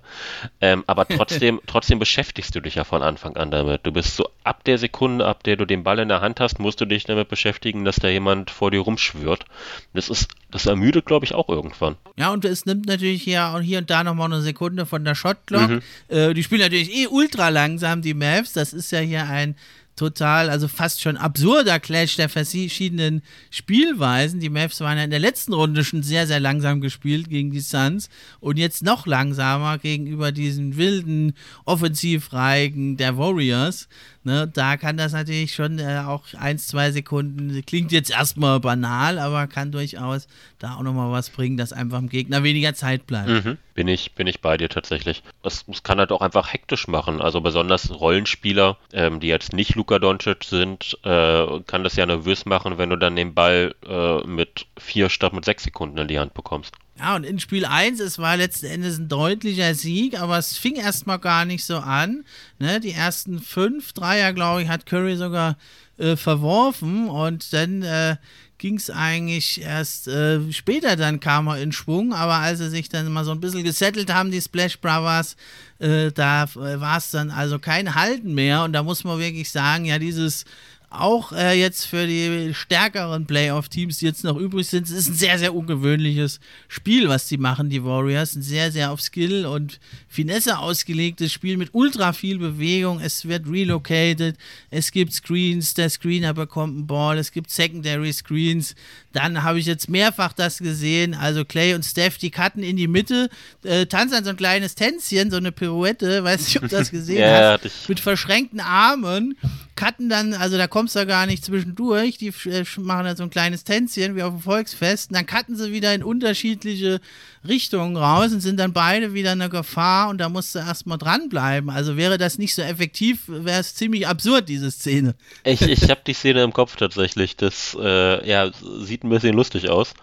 Ähm, aber <laughs> trotzdem, trotzdem beschäftigst du dich ja von Anfang an damit. Du bist so ab der Sekunde, ab der du den Ball in der Hand hast, musst du dich damit beschäftigen, dass da jemand vor dir rumschwört. Das ist, das ermüdet, glaube ich, auch irgendwann. Ja, und es nimmt natürlich hier und hier und da nochmal eine Sekunde von der Shotclock. Mhm. Äh, die spielen natürlich eh ultra langsam, die Mavs. Das ist ja hier ein total, also fast schon absurder Clash der verschiedenen Spielweisen. Die Mavs waren ja in der letzten Runde schon sehr, sehr langsam gespielt gegen die Suns und jetzt noch langsamer gegenüber diesen wilden Offensivreigen der Warriors. Ne, da kann das natürlich schon äh, auch ein, zwei Sekunden, klingt jetzt erstmal banal, aber kann durchaus da auch nochmal was bringen, dass einfach dem Gegner weniger Zeit bleibt. Mhm. Bin, ich, bin ich bei dir tatsächlich. Das, das kann halt auch einfach hektisch machen. Also besonders Rollenspieler, ähm, die jetzt nicht Luka Doncic sind, äh, kann das ja nervös machen, wenn du dann den Ball äh, mit vier statt mit sechs Sekunden in die Hand bekommst. Ja, und in Spiel 1, es war letzten Endes ein deutlicher Sieg, aber es fing erstmal gar nicht so an. Ne? Die ersten fünf Dreier, glaube ich, hat Curry sogar äh, verworfen und dann äh, ging es eigentlich erst äh, später, dann kam er in Schwung, aber als sie sich dann mal so ein bisschen gesettelt haben, die Splash Brothers, äh, da äh, war es dann also kein Halten mehr und da muss man wirklich sagen, ja, dieses auch äh, jetzt für die stärkeren Playoff-Teams, die jetzt noch übrig sind, es ist ein sehr, sehr ungewöhnliches Spiel, was die machen, die Warriors. Ein sehr, sehr auf Skill und Finesse ausgelegtes Spiel mit ultra viel Bewegung. Es wird relocated, es gibt Screens, der Screener bekommt einen Ball, es gibt Secondary Screens. Dann habe ich jetzt mehrfach das gesehen. Also Clay und Steph, die cutten in die Mitte, äh, tanzen so ein kleines Tänzchen, so eine Pirouette, weiß nicht, ob du das <laughs> gesehen ja, hast, mit verschränkten Armen cutten dann, also da kommst du gar nicht zwischendurch, die äh, machen dann so ein kleines Tänzchen wie auf dem Volksfest und dann cutten sie wieder in unterschiedliche Richtungen raus und sind dann beide wieder eine Gefahr und da musst du erstmal dranbleiben. Also wäre das nicht so effektiv, wäre es ziemlich absurd, diese Szene. Ich, ich habe die Szene im Kopf tatsächlich, das äh, ja, sieht ein bisschen lustig aus.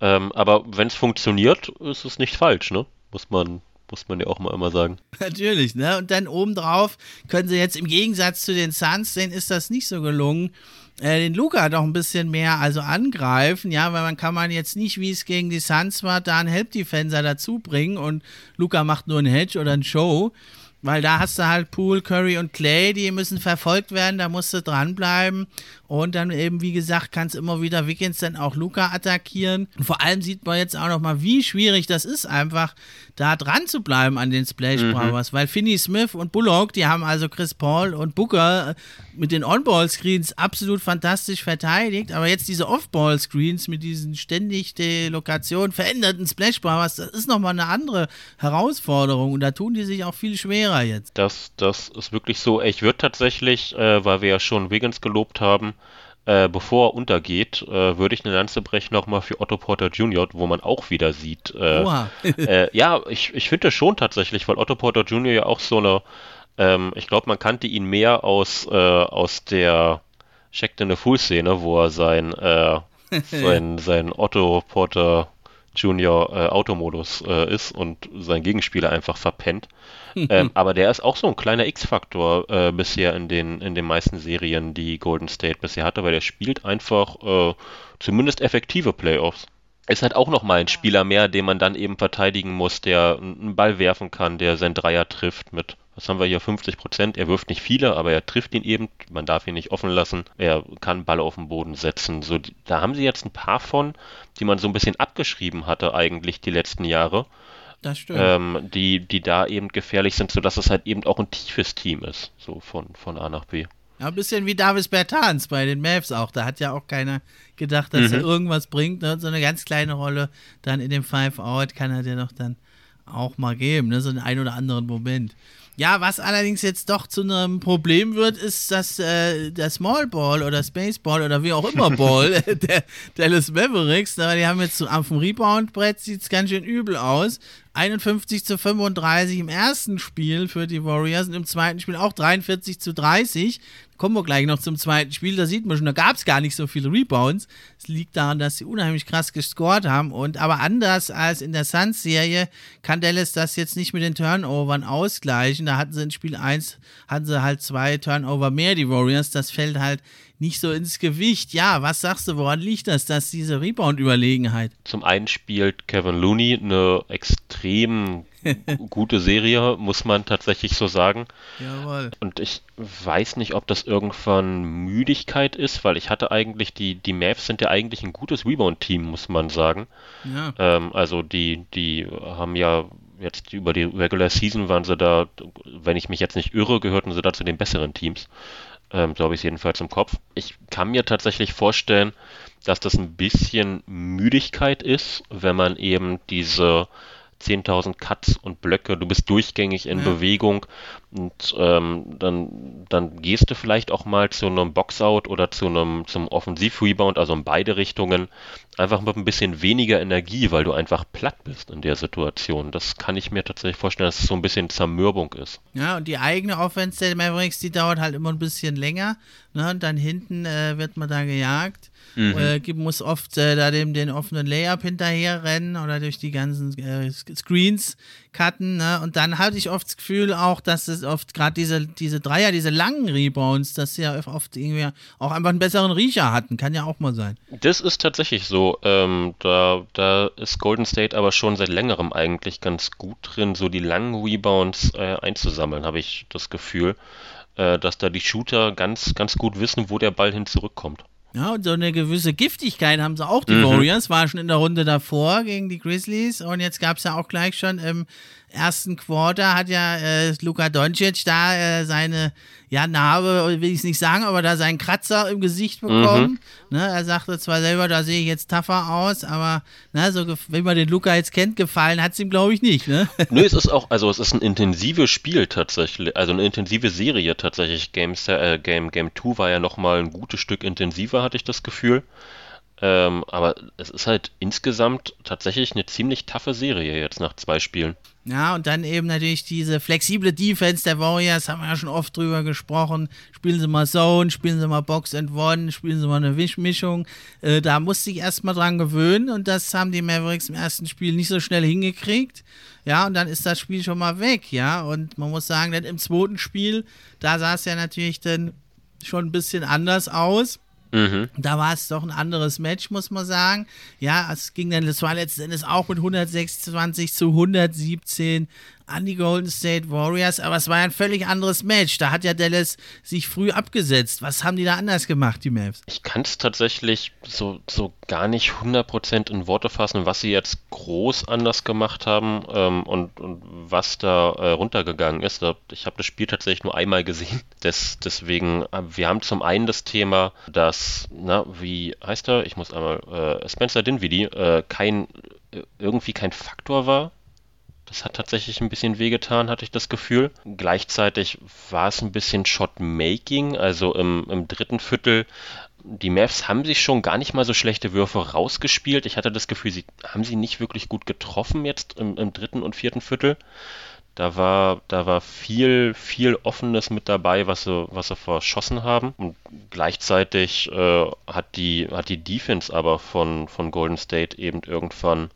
Ähm, aber wenn es funktioniert, ist es nicht falsch, ne? Muss man, muss man ja auch mal immer sagen. <laughs> Natürlich, ne? Und dann obendrauf können sie jetzt im Gegensatz zu den Suns, denen ist das nicht so gelungen, äh, den Luca doch ein bisschen mehr also angreifen, ja, weil man kann man jetzt nicht, wie es gegen die Suns war, da einen Help-Defenser dazu bringen und Luca macht nur einen Hedge oder einen Show. Weil da hast du halt Pool, Curry und Clay, die müssen verfolgt werden, da musst du dranbleiben. Und dann eben, wie gesagt, kannst immer wieder Wiggins dann auch Luca attackieren. Und vor allem sieht man jetzt auch nochmal, wie schwierig das ist, einfach da dran zu bleiben an den Splash mhm. Brothers. Mhm. Weil Finney Smith und Bullock, die haben also Chris Paul und Booker mit den On-Ball-Screens absolut fantastisch verteidigt. Aber jetzt diese Off-Ball-Screens mit diesen ständig die Lokation veränderten Splash Brothers, das ist nochmal eine andere Herausforderung. Und da tun die sich auch viel schwerer jetzt. Das, das ist wirklich so. Ich würde tatsächlich, äh, weil wir ja schon Wiggins gelobt haben, äh, bevor er untergeht, äh, würde ich eine Lanze brechen nochmal für Otto Porter Jr., wo man auch wieder sieht. Äh, äh ja, ich, ich finde schon tatsächlich, weil Otto Porter Jr. ja auch so eine, ähm, ich glaube, man kannte ihn mehr aus, äh, aus der Checked in the Fool-Szene, wo er sein, äh, <laughs> sein, sein Otto Porter Junior äh, Automodus äh, ist und sein Gegenspieler einfach verpennt. <laughs> ähm, aber der ist auch so ein kleiner X-Faktor äh, bisher in den, in den meisten Serien, die Golden State bisher hatte, weil der spielt einfach äh, zumindest effektive Playoffs. Ist halt auch nochmal ein Spieler mehr, den man dann eben verteidigen muss, der einen Ball werfen kann, der sein Dreier trifft mit was haben wir hier, 50 Prozent. Er wirft nicht viele, aber er trifft ihn eben. Man darf ihn nicht offen lassen. Er kann Ball auf den Boden setzen. So, da haben sie jetzt ein paar von, die man so ein bisschen abgeschrieben hatte eigentlich die letzten Jahre. Das stimmt. Ähm, die, die da eben gefährlich sind, sodass es halt eben auch ein tiefes Team ist, so von, von A nach B. Ja, ein bisschen wie Davis Bertans bei den Mavs auch. Da hat ja auch keiner gedacht, dass mhm. er irgendwas bringt. Ne? So eine ganz kleine Rolle dann in dem Five-Out kann er dir doch dann auch mal geben, ne? so einen ein oder anderen Moment. Ja, was allerdings jetzt doch zu einem Problem wird, ist, dass äh, der Small Ball oder Spaceball oder wie auch immer <laughs> Ball der Dallas Mavericks, die haben jetzt auf dem Rebound-Brett sieht es ganz schön übel aus. 51 zu 35 im ersten Spiel für die Warriors und im zweiten Spiel auch 43 zu 30. Kommen wir gleich noch zum zweiten Spiel. Da sieht man schon, da gab es gar nicht so viele Rebounds. Es liegt daran, dass sie unheimlich krass gescored haben. Und aber anders als in der Suns-Serie kann Dallas das jetzt nicht mit den Turnovern ausgleichen. Da hatten sie in Spiel 1 hatten sie halt zwei Turnover mehr, die Warriors. Das fällt halt nicht so ins Gewicht. Ja, was sagst du, woran liegt das, dass diese Rebound-Überlegenheit? Zum einen spielt Kevin Looney eine extrem <laughs> gute Serie, muss man tatsächlich so sagen. Jawohl. Und ich weiß nicht, ob das irgendwann Müdigkeit ist, weil ich hatte eigentlich, die, die Mavs sind ja eigentlich ein gutes Rebound-Team, muss man sagen. Ja. Ähm, also die, die haben ja jetzt über die Regular Season waren sie da, wenn ich mich jetzt nicht irre, gehörten sie da zu den besseren Teams. Ähm, so habe ich es jedenfalls im Kopf. Ich kann mir tatsächlich vorstellen, dass das ein bisschen Müdigkeit ist, wenn man eben diese 10.000 Cuts und Blöcke, du bist durchgängig in ja. Bewegung und ähm, dann, dann gehst du vielleicht auch mal zu einem Boxout oder zu einem zum Offensiv-Rebound, also in beide Richtungen, einfach mit ein bisschen weniger Energie, weil du einfach platt bist in der Situation. Das kann ich mir tatsächlich vorstellen, dass es so ein bisschen Zermürbung ist. Ja, und die eigene Offense der Mavericks, die dauert halt immer ein bisschen länger. Ne? Und dann hinten äh, wird man da gejagt. Mhm. Äh, muss oft äh, da dem den offenen Layup hinterher rennen oder durch die ganzen äh, Screens cutten. Ne? Und dann hatte ich oft das Gefühl auch, dass es oft gerade diese, diese Dreier, diese langen Rebounds, dass sie ja oft irgendwie auch einfach einen besseren Riecher hatten. Kann ja auch mal sein. Das ist tatsächlich so. Ähm, da, da ist Golden State aber schon seit längerem eigentlich ganz gut drin, so die langen Rebounds äh, einzusammeln, habe ich das Gefühl äh, dass da die Shooter ganz, ganz gut wissen, wo der Ball hin zurückkommt. Ja, und so eine gewisse Giftigkeit haben sie auch, die mhm. Warriors. War schon in der Runde davor gegen die Grizzlies. Und jetzt gab es ja auch gleich schon im ersten Quarter hat ja äh, Luka Doncic da äh, seine, ja, Narbe, will ich es nicht sagen, aber da seinen Kratzer im Gesicht bekommen. Mhm. Ne, er sagte zwar selber, da sehe ich jetzt tougher aus, aber ne, so, wenn man den Luka jetzt kennt, gefallen hat es ihm, glaube ich, nicht. Ne? <laughs> Nö, es ist auch, also es ist ein intensives Spiel tatsächlich, also eine intensive Serie tatsächlich. Game, äh, Game, Game 2 war ja nochmal ein gutes Stück intensiver, hatte ich das Gefühl. Ähm, aber es ist halt insgesamt tatsächlich eine ziemlich taffe Serie jetzt nach zwei Spielen. Ja, und dann eben natürlich diese flexible Defense der Warriors, haben wir ja schon oft drüber gesprochen. Spielen sie mal Zone, spielen sie mal Box and One, spielen sie mal eine Wischmischung. Äh, da musste ich erstmal dran gewöhnen und das haben die Mavericks im ersten Spiel nicht so schnell hingekriegt. Ja, und dann ist das Spiel schon mal weg, ja. Und man muss sagen, dann im zweiten Spiel, da sah es ja natürlich dann schon ein bisschen anders aus. Mhm. Da war es doch ein anderes Match, muss man sagen. Ja, es ging dann, das war letzten Endes auch mit 126 zu 117 an die Golden State Warriors, aber es war ein völlig anderes Match. Da hat ja Dallas sich früh abgesetzt. Was haben die da anders gemacht, die Mavs? Ich kann es tatsächlich so, so gar nicht 100% in Worte fassen, was sie jetzt groß anders gemacht haben ähm, und, und was da äh, runtergegangen ist. Ich habe das Spiel tatsächlich nur einmal gesehen. <laughs> Des, deswegen, äh, wir haben zum einen das Thema, dass, na, wie heißt er? Ich muss einmal, äh, Spencer Dinwiddie, äh, kein, äh, irgendwie kein Faktor war das hat tatsächlich ein bisschen wehgetan, hatte ich das Gefühl. Gleichzeitig war es ein bisschen Shot-Making, also im, im dritten Viertel die Mavs haben sich schon gar nicht mal so schlechte Würfe rausgespielt. Ich hatte das Gefühl, sie haben sie nicht wirklich gut getroffen jetzt im, im dritten und vierten Viertel. Da war, da war viel, viel Offenes mit dabei, was sie, was sie verschossen haben. Und gleichzeitig äh, hat, die, hat die Defense aber von, von Golden State eben irgendwann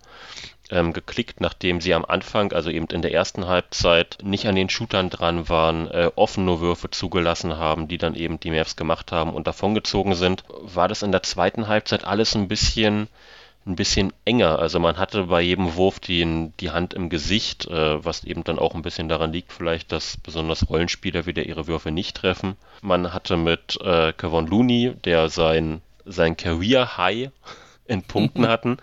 ähm, geklickt, nachdem sie am Anfang, also eben in der ersten Halbzeit, nicht an den Shootern dran waren, äh, offene Würfe zugelassen haben, die dann eben die Mavs gemacht haben und davongezogen sind, war das in der zweiten Halbzeit alles ein bisschen ein bisschen enger. Also man hatte bei jedem Wurf die, die Hand im Gesicht, äh, was eben dann auch ein bisschen daran liegt, vielleicht, dass besonders Rollenspieler wieder ihre Würfe nicht treffen. Man hatte mit äh, Kevon Looney, der sein, sein Career High in Punkten hatten,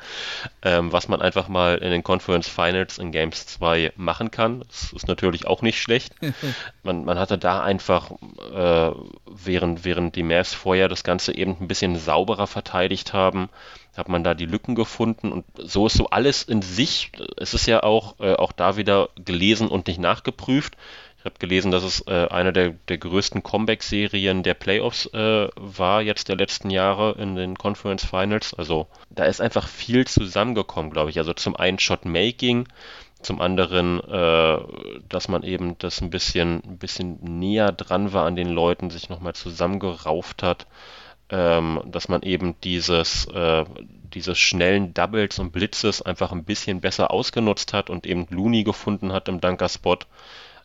ähm, was man einfach mal in den Conference Finals in Games 2 machen kann. Das ist natürlich auch nicht schlecht. <laughs> Man, man hatte da einfach, äh, während, während die Mavs vorher das Ganze eben ein bisschen sauberer verteidigt haben, hat man da die Lücken gefunden und so ist so alles in sich, es ist ja auch, äh, auch da wieder gelesen und nicht nachgeprüft. Ich habe gelesen, dass es äh, eine der, der größten Comeback-Serien der Playoffs äh, war jetzt der letzten Jahre in den Conference Finals. Also da ist einfach viel zusammengekommen, glaube ich. Also zum einen Shot-Making, zum anderen, äh, dass man eben das ein bisschen, ein bisschen näher dran war an den Leuten, sich nochmal zusammengerauft hat, ähm, dass man eben dieses, äh, dieses schnellen Doubles und Blitzes einfach ein bisschen besser ausgenutzt hat und eben Looney gefunden hat im Dunker-Spot.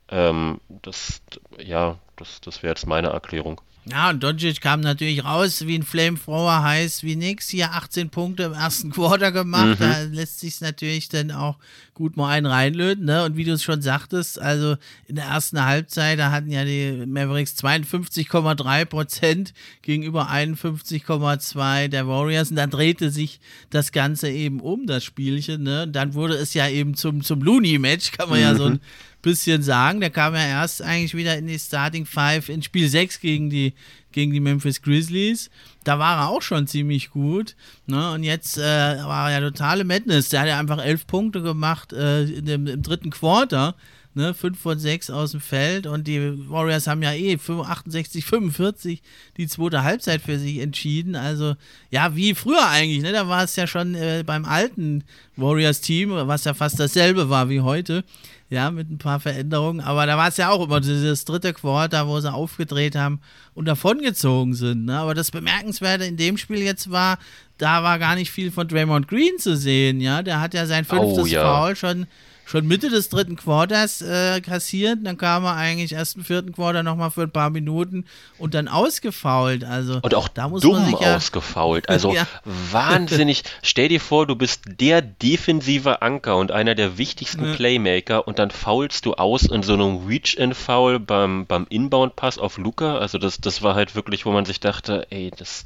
Ähm, das, ja, das, das wäre jetzt meine Erklärung. Ja, und Doncic kam natürlich raus wie ein Flamethrower, heiß wie nix. Hier 18 Punkte im ersten <laughs> Quarter gemacht. Mhm. Da lässt sich natürlich dann auch gut mal einen reinlöten. Ne? Und wie du es schon sagtest, also in der ersten Halbzeit, da hatten ja die Mavericks 52,3 Prozent gegenüber 51,2 der Warriors. Und dann drehte sich das Ganze eben um, das Spielchen. Ne? Und dann wurde es ja eben zum, zum Looney-Match, kann man mhm. ja so ein bisschen sagen. Der kam ja erst eigentlich wieder in die Starting Five in Spiel 6 gegen die, gegen die Memphis Grizzlies. Da war er auch schon ziemlich gut. Ne? Und jetzt äh, war er ja totale Madness. Der hat ja einfach elf Punkte gemacht äh, dem, im dritten Quarter. Ne, 5 von 6 aus dem Feld und die Warriors haben ja eh 68, 45 die zweite Halbzeit für sich entschieden. Also, ja, wie früher eigentlich, ne? Da war es ja schon äh, beim alten Warriors-Team, was ja fast dasselbe war wie heute ja, mit ein paar Veränderungen. Aber da war es ja auch immer dieses dritte Quarter, wo sie aufgedreht haben und davongezogen sind. Ne? Aber das Bemerkenswerte in dem Spiel jetzt war, da war gar nicht viel von Draymond Green zu sehen. Ja, der hat ja sein fünftes oh, ja. Foul schon schon Mitte des dritten Quarters äh, kassiert. Dann kam er eigentlich erst im vierten Quarter nochmal für ein paar Minuten und dann ausgefault. Also, und auch da muss dumm man sich ja ausgefault. <laughs> Also ja. wahnsinnig. Stell dir vor, du bist der defensive Anker und einer der wichtigsten ja. Playmaker und dann faulst du aus in so einem Reach-In-Foul beim, beim Inbound-Pass auf Luca. Also das, das war halt wirklich, wo man sich dachte, ey, das,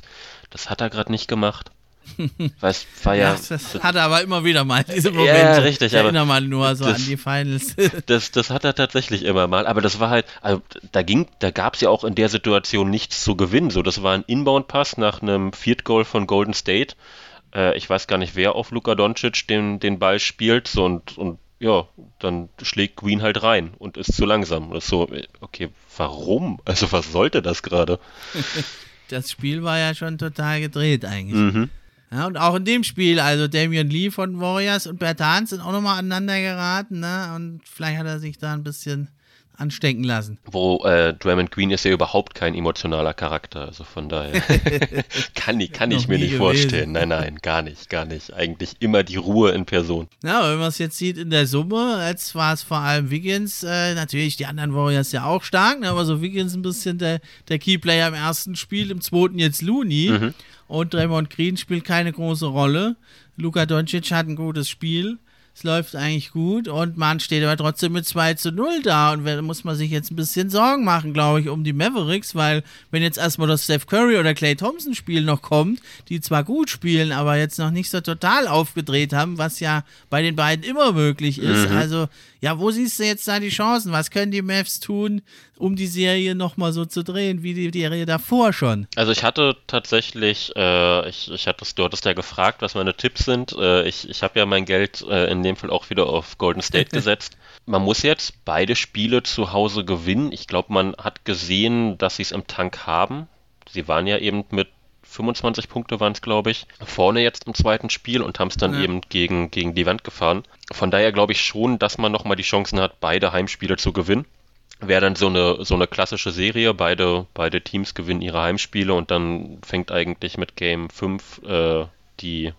das hat er gerade nicht gemacht. Weißt, war ja, das hat er aber immer wieder mal, diese Momente. Ja, richtig. Ich erinnere mal nur so das, an die Finals. <laughs> Das, das hat er tatsächlich immer mal. Aber das war halt, also da ging, da gab es ja auch in der Situation nichts zu gewinnen. So, das war ein Inbound-Pass nach einem Field Goal von Golden State. Äh, ich weiß gar nicht, wer auf Luka Doncic den, den Ball spielt. So, und, und ja, dann schlägt Queen halt rein und ist zu langsam. Und ist so, okay, warum? Also was sollte das gerade? <laughs> das Spiel war ja schon total gedreht eigentlich. Mhm. Ja, und auch in dem Spiel, also Damian Lee von Warriors und Bertan sind auch nochmal aneinander geraten, ne? Und vielleicht hat er sich da ein bisschen anstecken lassen. Wo äh, Draymond Green ist ja überhaupt kein emotionaler Charakter, also von daher <laughs> kann, ich, kann ich mir nicht gewesen. vorstellen. Nein, nein, gar nicht, gar nicht. Eigentlich immer die Ruhe in Person. Ja, wenn man es jetzt sieht in der Summe, jetzt war es vor allem Wiggins, äh, natürlich die anderen Warriors ja auch stark, ne, aber so Wiggins ein bisschen der, der Keyplayer im ersten Spiel, im zweiten jetzt Looney. Mhm. Und Draymond Green spielt keine große Rolle. Luka Doncic hat ein gutes Spiel. Es läuft eigentlich gut und man steht aber trotzdem mit 2 zu 0 da und da muss man sich jetzt ein bisschen Sorgen machen, glaube ich, um die Mavericks, weil wenn jetzt erstmal das Steph Curry oder Clay Thompson Spiel noch kommt, die zwar gut spielen, aber jetzt noch nicht so total aufgedreht haben, was ja bei den beiden immer möglich ist. Mhm. Also ja, wo siehst du jetzt da die Chancen? Was können die Mavs tun, um die Serie nochmal so zu drehen, wie die Serie davor schon? Also ich hatte tatsächlich, äh, ich, ich hatte, du hattest ja gefragt, was meine Tipps sind. Äh, ich ich habe ja mein Geld äh, in dem Fall auch wieder auf Golden State <laughs> gesetzt. Man muss jetzt beide Spiele zu Hause gewinnen. Ich glaube, man hat gesehen, dass sie es im Tank haben. Sie waren ja eben mit 25 Punkte waren es, glaube ich, vorne jetzt im zweiten Spiel und haben es dann ja. eben gegen, gegen die Wand gefahren. Von daher glaube ich schon, dass man nochmal die Chancen hat, beide Heimspiele zu gewinnen. Wäre dann so eine, so eine klassische Serie, beide, beide Teams gewinnen ihre Heimspiele und dann fängt eigentlich mit Game 5 äh, die,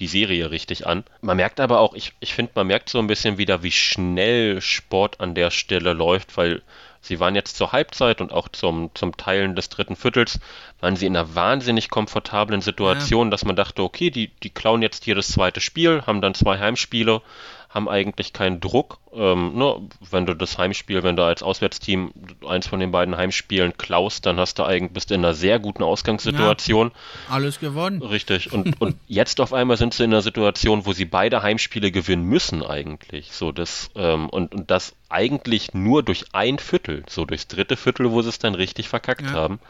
die Serie richtig an. Man merkt aber auch, ich, ich finde, man merkt so ein bisschen wieder, wie schnell Sport an der Stelle läuft, weil Sie waren jetzt zur Halbzeit und auch zum, zum Teilen des dritten Viertels, waren sie in einer wahnsinnig komfortablen Situation, ja. dass man dachte, okay, die, die klauen jetzt hier das zweite Spiel, haben dann zwei Heimspiele, haben eigentlich keinen Druck. Ähm, ne, wenn du das Heimspiel, wenn du als Auswärtsteam eins von den beiden Heimspielen klaust, dann hast du eigentlich bist in einer sehr guten Ausgangssituation. Ja, alles gewonnen. Richtig. Und, und <laughs> jetzt auf einmal sind sie in einer Situation, wo sie beide Heimspiele gewinnen müssen eigentlich. So das ähm, und, und das eigentlich nur durch ein Viertel, so durchs dritte Viertel, wo sie es dann richtig verkackt ja. haben.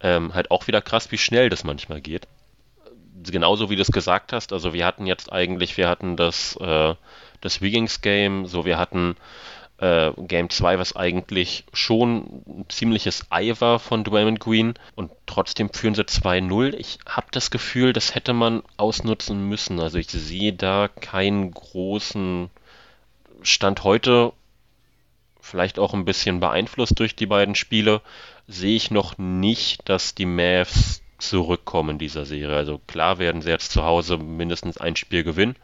Ähm, halt auch wieder krass, wie schnell das manchmal geht genauso wie du es gesagt hast, also wir hatten jetzt eigentlich, wir hatten das äh, das Wiggins-Game. So, wir hatten äh, Game 2, was eigentlich schon ein ziemliches Ei war von Dwayne Green und trotzdem führen sie 2-0. Ich habe das Gefühl, das hätte man ausnutzen müssen. Also ich sehe da keinen großen Stand heute, vielleicht auch ein bisschen beeinflusst durch die beiden Spiele, sehe ich noch nicht, dass die Mavs zurückkommen in dieser Serie. Also klar werden sie jetzt zu Hause mindestens ein Spiel gewinnen.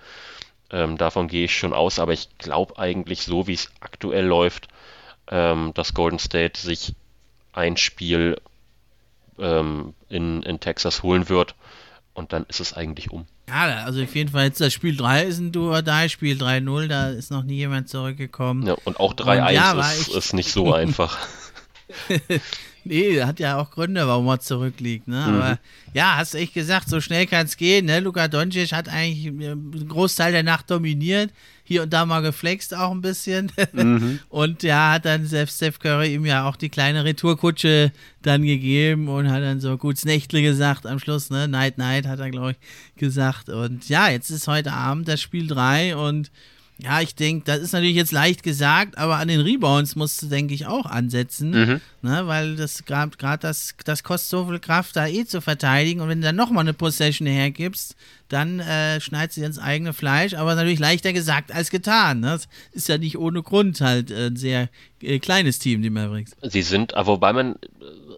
Ähm, davon gehe ich schon aus, aber ich glaube eigentlich so, wie es aktuell läuft, ähm, dass Golden State sich ein Spiel ähm, in, in Texas holen wird und dann ist es eigentlich um. Ja, also auf jeden Fall jetzt das Spiel 3 ist ein Duo da, Spiel 3-0, da ist noch nie jemand zurückgekommen. Ja, und auch 3-1 ja, ist, ist nicht so einfach. <laughs> <laughs> Nee, hat ja auch Gründe, warum er zurückliegt. Ne? Mhm. Aber ja, hast du echt gesagt, so schnell kann es gehen. Ne? Luka Doncic hat eigentlich einen Großteil der Nacht dominiert. Hier und da mal geflext auch ein bisschen. Mhm. <laughs> und ja, hat dann selbst Steph Curry ihm ja auch die kleine Retourkutsche dann gegeben und hat dann so gut Nächtle gesagt am Schluss. Ne? Night Night hat er, glaube ich, gesagt. Und ja, jetzt ist heute Abend das Spiel 3 und ja, ich denke, das ist natürlich jetzt leicht gesagt, aber an den Rebounds musst du, denke ich, auch ansetzen, mhm. ne, weil das gerade das, das kostet so viel Kraft, da eh zu verteidigen. Und wenn du dann nochmal eine Possession hergibst, dann äh, schneidest du ins eigene Fleisch, aber natürlich leichter gesagt als getan. Ne? Das ist ja nicht ohne Grund halt ein sehr äh, kleines Team, die Mavericks. Sie sind, wobei man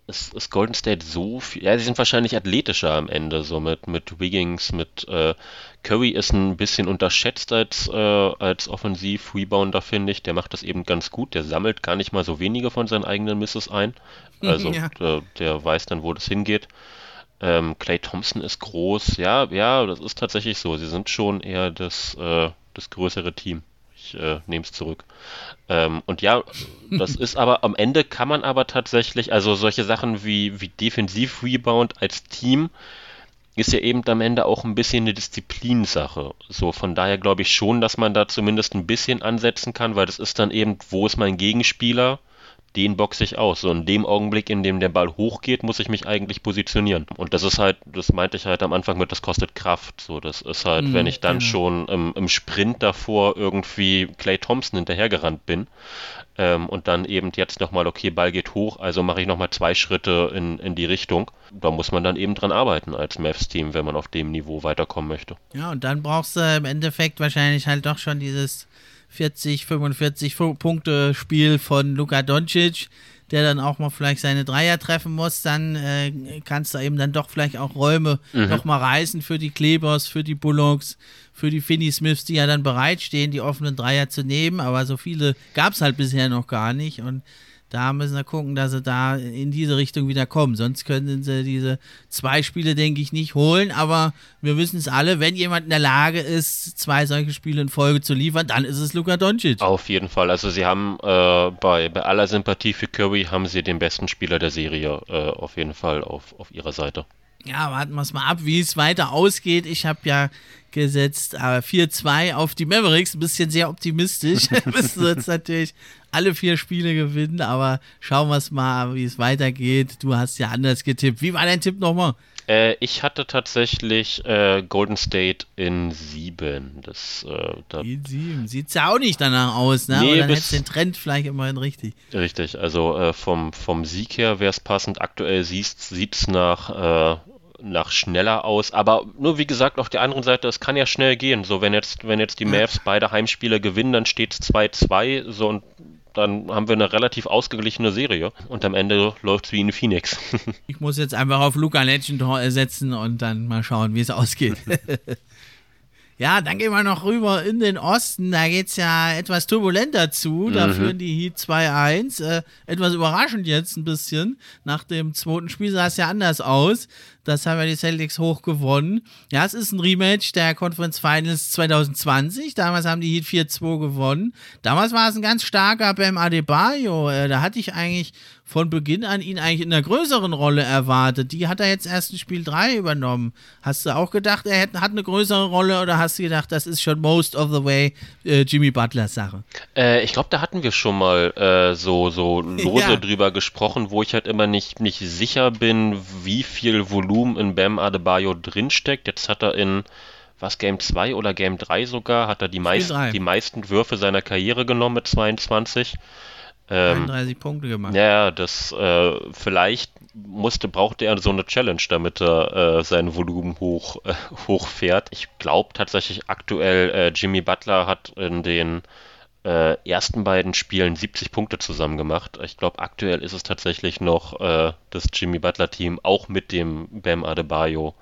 ist, ist Golden State so viel. Ja, sie sind wahrscheinlich athletischer am Ende, so mit, mit Wiggins, mit äh, Curry ist ein bisschen unterschätzt als, äh, als Offensiv-Rebounder, finde ich. Der macht das eben ganz gut. Der sammelt gar nicht mal so wenige von seinen eigenen Misses ein. Also ja. der, der, weiß dann, wo das hingeht. Ähm, Clay Thompson ist groß. Ja, ja, das ist tatsächlich so. Sie sind schon eher das, äh, das größere Team. Ich äh, nehme es zurück. Ähm, und ja, das <laughs> ist aber am Ende kann man aber tatsächlich, also solche Sachen wie, wie Defensiv-Rebound als Team ist ja eben am Ende auch ein bisschen eine Disziplinsache. So, von daher glaube ich schon, dass man da zumindest ein bisschen ansetzen kann, weil das ist dann eben, wo ist mein Gegenspieler? Den boxe ich aus. So in dem Augenblick, in dem der Ball hochgeht, muss ich mich eigentlich positionieren. Und das ist halt, das meinte ich halt am Anfang mit, das kostet Kraft. So, das ist halt, mhm, wenn ich dann genau. schon im, im, Sprint davor irgendwie Clay Thompson hinterhergerannt bin ähm, und dann eben jetzt nochmal, okay, Ball geht hoch, also mache ich nochmal zwei Schritte in, in die Richtung. Da muss man dann eben dran arbeiten als Mavs-Team, wenn man auf dem Niveau weiterkommen möchte. Ja, und dann brauchst du im Endeffekt wahrscheinlich halt doch schon dieses 40, 45 Punkte Spiel von Luka Doncic, der dann auch mal vielleicht seine Dreier treffen muss, dann äh, kannst du eben dann doch vielleicht auch Räume mhm. nochmal reißen für die Klebers, für die Bullocks, für die Finney Smiths, die ja dann bereitstehen, die offenen Dreier zu nehmen, aber so viele gab es halt bisher noch gar nicht und da müssen wir gucken, dass sie da in diese Richtung wieder kommen. Sonst können sie diese zwei Spiele, denke ich, nicht holen. Aber wir wissen es alle, wenn jemand in der Lage ist, zwei solche Spiele in Folge zu liefern, dann ist es Luka Doncic. Auf jeden Fall. Also sie haben äh, bei, bei aller Sympathie für Curry haben sie den besten Spieler der Serie äh, auf jeden Fall auf, auf ihrer Seite. Ja, warten wir es mal ab, wie es weiter ausgeht. Ich habe ja gesetzt äh, 4-2 auf die Mavericks, ein bisschen sehr optimistisch. <laughs> Müssen jetzt natürlich alle vier Spiele gewinnen, aber schauen wir es mal, wie es weitergeht. Du hast ja anders getippt. Wie war dein Tipp nochmal? Äh, ich hatte tatsächlich äh, Golden State in sieben. Das, äh, da in sieben. Sieht ja auch nicht danach aus, ne? Nee, Aber dann hättest du den Trend vielleicht immerhin richtig. Richtig, also äh, vom, vom Sieg her wäre es passend. Aktuell sieht es nach, äh, nach schneller aus. Aber nur wie gesagt, auf der anderen Seite, es kann ja schnell gehen. So, wenn jetzt, wenn jetzt die Mavs beide Heimspiele gewinnen, dann steht es 2-2. So und dann haben wir eine relativ ausgeglichene Serie. Und am Ende läuft es wie in Phoenix. ich muss jetzt einfach auf Luca Legend setzen und dann mal schauen, wie es ausgeht. <laughs> Ja, dann gehen wir noch rüber in den Osten. Da geht es ja etwas turbulenter zu. Da mhm. führen die Heat 2-1. Äh, etwas überraschend jetzt ein bisschen. Nach dem zweiten Spiel sah es ja anders aus. Das haben ja die Celtics hoch gewonnen. Ja, es ist ein Rematch der Conference Finals 2020. Damals haben die Heat 4-2 gewonnen. Damals war es ein ganz starker Bam Adebayo. Äh, da hatte ich eigentlich von Beginn an ihn eigentlich in einer größeren Rolle erwartet. Die hat er jetzt erst in Spiel 3 übernommen. Hast du auch gedacht, er hat, eine größere Rolle oder hast du gedacht, das ist schon most of the way äh, Jimmy Butlers Sache? Äh, ich glaube, da hatten wir schon mal äh, so, so <laughs> lose ja. drüber gesprochen, wo ich halt immer nicht, nicht sicher bin, wie viel Volumen in Bam Adebayo drinsteckt. Jetzt hat er in was Game 2 oder Game 3 sogar, hat er die, meist, die meisten Würfe seiner Karriere genommen mit 22. Ähm, 31 Punkte gemacht. Ja, das äh, vielleicht musste, brauchte er so eine Challenge, damit er äh, sein Volumen hoch, äh, hochfährt. Ich glaube tatsächlich aktuell, äh, Jimmy Butler hat in den äh, ersten beiden Spielen 70 Punkte zusammen gemacht. Ich glaube, aktuell ist es tatsächlich noch äh, das Jimmy Butler-Team, auch mit dem Bam Adebayo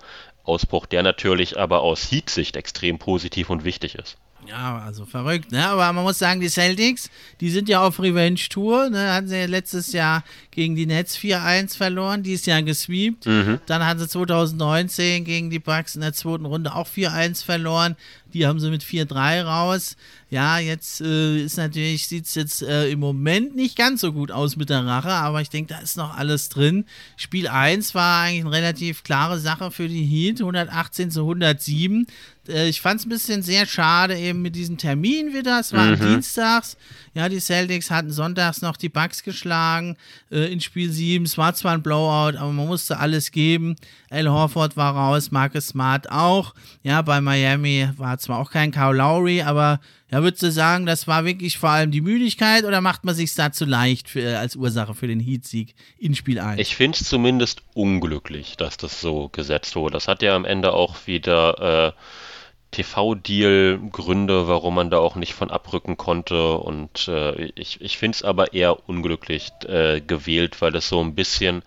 Ausbruch, der natürlich aber aus Heat-Sicht extrem positiv und wichtig ist. Ja, also verrückt, ne? Aber man muss sagen, die Celtics, die sind ja auf Revenge-Tour, ne? Hatten sie ja letztes Jahr gegen die Nets 4-1 verloren, dieses Jahr gesweept. Mhm. Dann hatten sie 2019 gegen die Bucks in der zweiten Runde auch 4-1 verloren. Die haben sie mit 4-3 raus. Ja, jetzt äh, ist natürlich, sieht es jetzt äh, im Moment nicht ganz so gut aus mit der Rache, aber ich denke, da ist noch alles drin. Spiel 1 war eigentlich eine relativ klare Sache für die Heat, 118 zu 107. Äh, ich fand es ein bisschen sehr schade, eben mit diesem Termin wieder. Es war mhm. Dienstags. Ja, die Celtics hatten sonntags noch die Bucks geschlagen äh, in Spiel 7. Es war zwar ein Blowout, aber man musste alles geben. Al Horford war raus, Marcus Smart auch. Ja, bei Miami war zwar auch kein Kyle Lowry, aber ja, würdest du sagen, das war wirklich vor allem die Müdigkeit oder macht man sich da zu leicht für, äh, als Ursache für den Heat-Sieg in Spiel 1? Ich finde es zumindest unglücklich, dass das so gesetzt wurde. Das hat ja am Ende auch wieder äh, TV-Deal-Gründe, warum man da auch nicht von abrücken konnte. Und äh, ich, ich finde es aber eher unglücklich äh, gewählt, weil es so ein bisschen,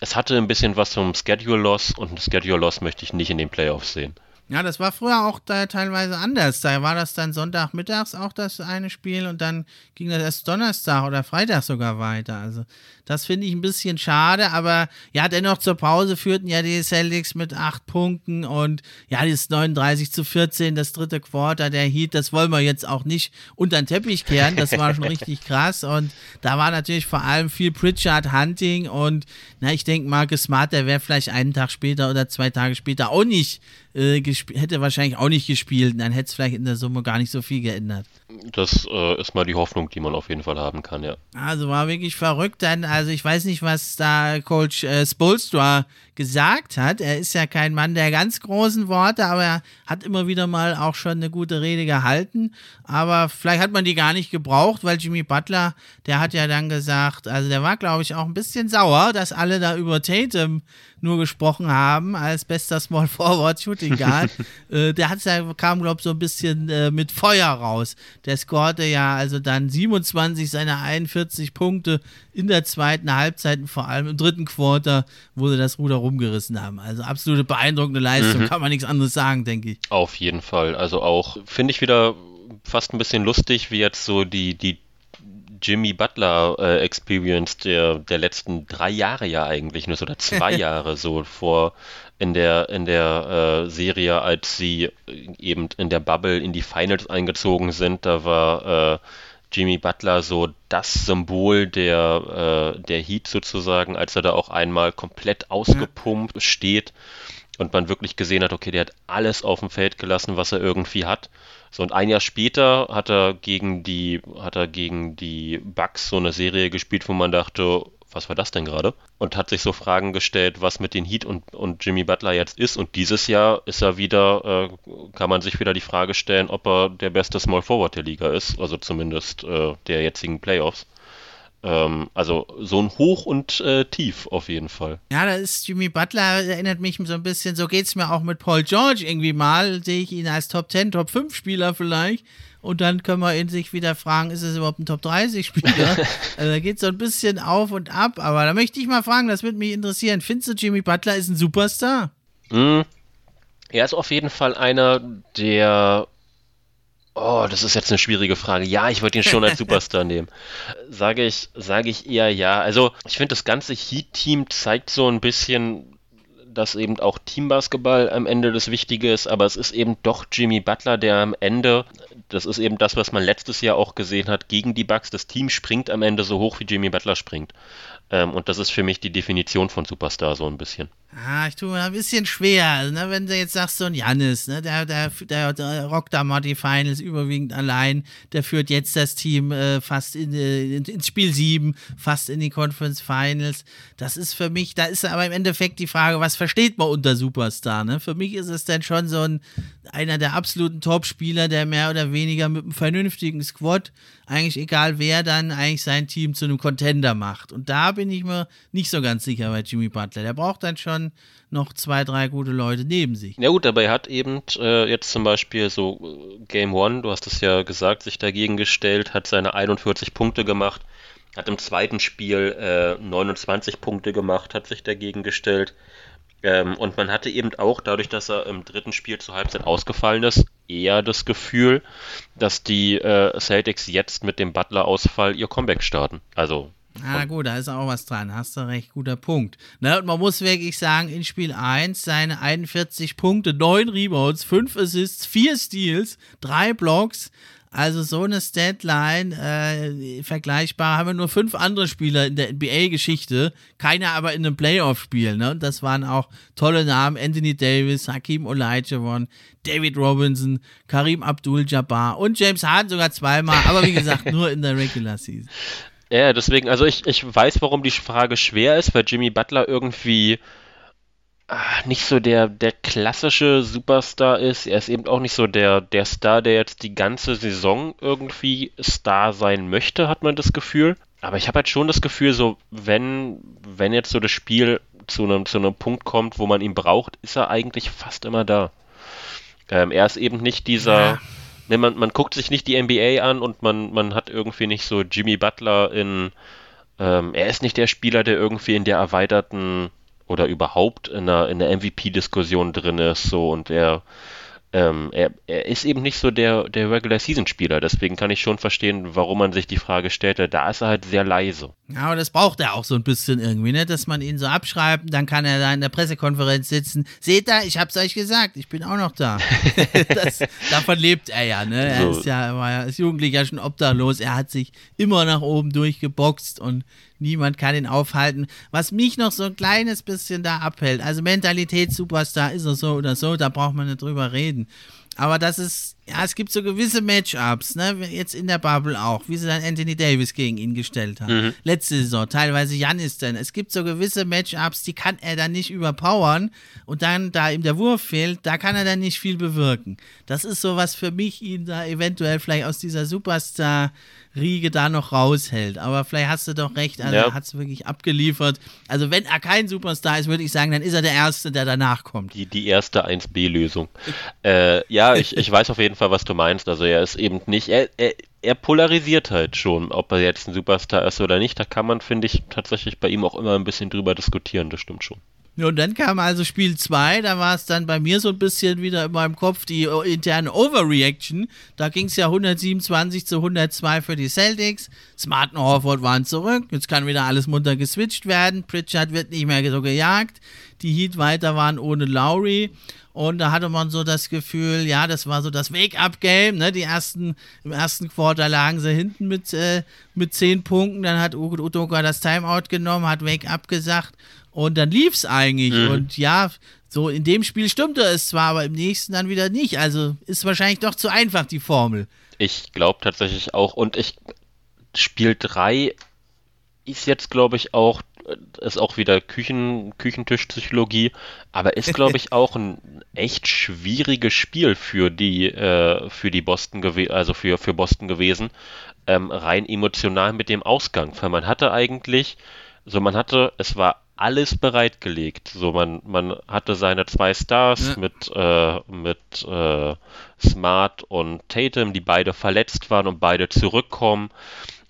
es hatte ein bisschen was vom Schedule-Loss und ein Schedule-Loss möchte ich nicht in den Playoffs sehen. Ja, das war früher auch da teilweise anders. Da war das dann Sonntagmittags auch das eine Spiel und dann ging das erst Donnerstag oder Freitag sogar weiter. Also das finde ich ein bisschen schade, aber ja, dennoch zur Pause führten ja die Celtics mit acht Punkten und ja, das 39 zu 14, das dritte Quarter der Heat, das wollen wir jetzt auch nicht unter den Teppich kehren. Das war schon <laughs> richtig krass und da war natürlich vor allem viel Pritchard Hunting und na, ich denke, Marcus Smart, der wäre vielleicht einen Tag später oder zwei Tage später auch nicht äh, hätte wahrscheinlich auch nicht gespielt. Dann hätte es vielleicht in der Summe gar nicht so viel geändert. Das äh, ist mal die Hoffnung, die man auf jeden Fall haben kann, ja. Also war wirklich verrückt. Dann, also ich weiß nicht, was da Coach äh, Spolstra gesagt hat. Er ist ja kein Mann der ganz großen Worte, aber er hat immer wieder mal auch schon eine gute Rede gehalten. Aber vielleicht hat man die gar nicht gebraucht, weil Jimmy Butler, der hat ja dann gesagt, also der war, glaube ich, auch ein bisschen sauer, dass alle da über Tatum nur gesprochen haben als bester Small Forward Shooting Guard. <laughs> äh, der hat's ja, kam, glaube ich, so ein bisschen äh, mit Feuer raus. Der scorte ja also dann 27 seiner 41 Punkte in der zweiten Halbzeit und vor allem im dritten Quarter wurde das Ruder rumgerissen haben. Also absolute beeindruckende Leistung, mhm. kann man nichts anderes sagen, denke ich. Auf jeden Fall. Also auch, finde ich wieder fast ein bisschen lustig, wie jetzt so die, die Jimmy Butler äh, Experience der, der letzten drei Jahre ja eigentlich nur oder zwei <laughs> Jahre so vor in der in der äh, Serie, als sie eben in der Bubble in die Finals eingezogen sind, da war äh, Jimmy Butler so das Symbol der äh, der Heat sozusagen, als er da auch einmal komplett ausgepumpt steht und man wirklich gesehen hat, okay, der hat alles auf dem Feld gelassen, was er irgendwie hat. So, und ein Jahr später hat er gegen die, hat er gegen die Bucks so eine Serie gespielt, wo man dachte, was war das denn gerade? Und hat sich so Fragen gestellt, was mit den Heat und, und Jimmy Butler jetzt ist. Und dieses Jahr ist er wieder, äh, kann man sich wieder die Frage stellen, ob er der beste Small Forward der Liga ist, also zumindest äh, der jetzigen Playoffs. Ähm, also so ein Hoch und äh, Tief auf jeden Fall. Ja, da ist Jimmy Butler, erinnert mich so ein bisschen, so geht es mir auch mit Paul George irgendwie mal, sehe ich ihn als Top 10, Top 5 Spieler vielleicht. Und dann können wir ihn sich wieder fragen, ist es überhaupt ein Top 30 Spieler? <laughs> also da geht so ein bisschen auf und ab, aber da möchte ich mal fragen, das würde mich interessieren. Findest du, Jimmy Butler ist ein Superstar? Mm, er ist auf jeden Fall einer, der Oh, das ist jetzt eine schwierige Frage. Ja, ich würde ihn schon als <laughs> Superstar nehmen. Sage ich, sage ich eher ja. Also, ich finde, das ganze Heat-Team zeigt so ein bisschen, dass eben auch Teambasketball am Ende das Wichtige ist, aber es ist eben doch Jimmy Butler, der am Ende, das ist eben das, was man letztes Jahr auch gesehen hat, gegen die Bucks, das Team springt am Ende so hoch, wie Jimmy Butler springt. Ähm, und das ist für mich die Definition von Superstar so ein bisschen. Ah, ich tue mir ein bisschen schwer. Also, ne, wenn du jetzt sagst, so ein Jannis, ne, der, der, der, der rockt da mal die Finals überwiegend allein, der führt jetzt das Team äh, fast in, äh, ins Spiel 7, fast in die Conference Finals. Das ist für mich, da ist aber im Endeffekt die Frage, was versteht man unter Superstar? Ne? Für mich ist es dann schon so ein, einer der absoluten Top-Spieler, der mehr oder weniger mit einem vernünftigen Squad, eigentlich egal wer, dann eigentlich sein Team zu einem Contender macht. Und da bin ich mir nicht so ganz sicher bei Jimmy Butler. Der braucht dann schon dann noch zwei, drei gute Leute neben sich. Ja gut, aber er hat eben äh, jetzt zum Beispiel so äh, Game One, du hast es ja gesagt, sich dagegen gestellt, hat seine 41 Punkte gemacht, hat im zweiten Spiel äh, 29 Punkte gemacht, hat sich dagegen gestellt. Ähm, und man hatte eben auch, dadurch, dass er im dritten Spiel zur Halbzeit ausgefallen ist, eher das Gefühl, dass die äh, Celtics jetzt mit dem Butler-Ausfall ihr Comeback starten. Also Ah, gut, da ist auch was dran. Hast du recht, guter Punkt. Ne, und man muss wirklich sagen, in Spiel 1 seine 41 Punkte, 9 Rebounds, 5 Assists, 4 Steals, 3 Blocks. Also so eine Statline, äh, vergleichbar, haben wir nur fünf andere Spieler in der NBA-Geschichte, keiner aber in einem Playoff-Spiel. Ne? Und das waren auch tolle Namen, Anthony Davis, Hakim Olajuwon, David Robinson, Karim Abdul-Jabbar und James Harden sogar zweimal, aber wie gesagt, <laughs> nur in der Regular Season. Ja, deswegen, also ich, ich weiß, warum die Frage schwer ist, weil Jimmy Butler irgendwie ach, nicht so der, der klassische Superstar ist. Er ist eben auch nicht so der, der Star, der jetzt die ganze Saison irgendwie Star sein möchte, hat man das Gefühl. Aber ich habe halt schon das Gefühl, so, wenn, wenn jetzt so das Spiel zu einem, zu einem Punkt kommt, wo man ihn braucht, ist er eigentlich fast immer da. Ähm, er ist eben nicht dieser. Ja ne, man, man guckt sich nicht die NBA an und man, man hat irgendwie nicht so Jimmy Butler in, ähm, er ist nicht der Spieler, der irgendwie in der erweiterten oder überhaupt in der, in der MVP-Diskussion drin ist, so und er ähm, er, er, ist eben nicht so der, der Regular-Season-Spieler. Deswegen kann ich schon verstehen, warum man sich die Frage stellte. Da ist er halt sehr leise. Ja, aber das braucht er auch so ein bisschen irgendwie, ne? dass man ihn so abschreibt. Dann kann er da in der Pressekonferenz sitzen. Seht ihr, ich hab's euch gesagt, ich bin auch noch da. <laughs> das, davon lebt er ja. Ne? Er so. ist ja, war ja als Jugendlicher schon obdachlos. Er hat sich immer nach oben durchgeboxt und niemand kann ihn aufhalten. Was mich noch so ein kleines bisschen da abhält, also Mentalität-Superstar ist er so oder so, da braucht man nicht drüber reden. Aber das ist, ja, es gibt so gewisse Matchups, ne, jetzt in der Bubble auch, wie sie dann Anthony Davis gegen ihn gestellt haben. Mhm. Letzte Saison, teilweise Janis dann. Es gibt so gewisse Matchups, die kann er dann nicht überpowern und dann, da ihm der Wurf fehlt, da kann er dann nicht viel bewirken. Das ist so was für mich, ihn da eventuell vielleicht aus dieser Superstar- Riege da noch raushält. Aber vielleicht hast du doch recht, also ja. er hat es wirklich abgeliefert. Also wenn er kein Superstar ist, würde ich sagen, dann ist er der Erste, der danach kommt. Die, die erste 1B-Lösung. äh, ja, ich, ich weiß auf jeden Fall, was du meinst. Also er ist eben nicht, er, er, er polarisiert halt schon, ob er jetzt ein Superstar ist oder nicht. Da kann man, finde ich, tatsächlich bei ihm auch immer ein bisschen drüber diskutieren. Das stimmt schon. Und dann kam also Spiel 2, da war es dann bei mir so ein bisschen wieder in meinem Kopf die interne Overreaction. Da ging es ja 127 zu 102 für die Celtics. Smart und Horford waren zurück. Jetzt kann wieder alles munter geswitcht werden. Pritchard wird nicht mehr so gejagt. Die Heat weiter waren ohne Lowry. Und da hatte man so das Gefühl, ja, das war so das Wake-up-Game. Ne? Die ersten, im ersten Quarter lagen sie hinten mit, äh, mit 10 Punkten. Dann hat Udoka das Timeout genommen, hat Wake-up gesagt. Und dann lief es eigentlich. Mhm. Und ja, so in dem Spiel stimmte es zwar, aber im nächsten dann wieder nicht. Also ist wahrscheinlich doch zu einfach die Formel. Ich glaube tatsächlich auch. Und ich Spiel 3 ist jetzt, glaube ich, auch ist auch wieder Küchen, Küchentischpsychologie, aber ist, glaube ich, <laughs> auch ein echt schwieriges Spiel für die, äh, für die Boston gewesen, also für, für Boston gewesen, ähm, rein emotional mit dem Ausgang. Weil man hatte eigentlich, so man hatte, es war alles bereitgelegt. So, man, man hatte seine zwei Stars ja. mit, äh, mit äh, Smart und Tatum, die beide verletzt waren und beide zurückkommen.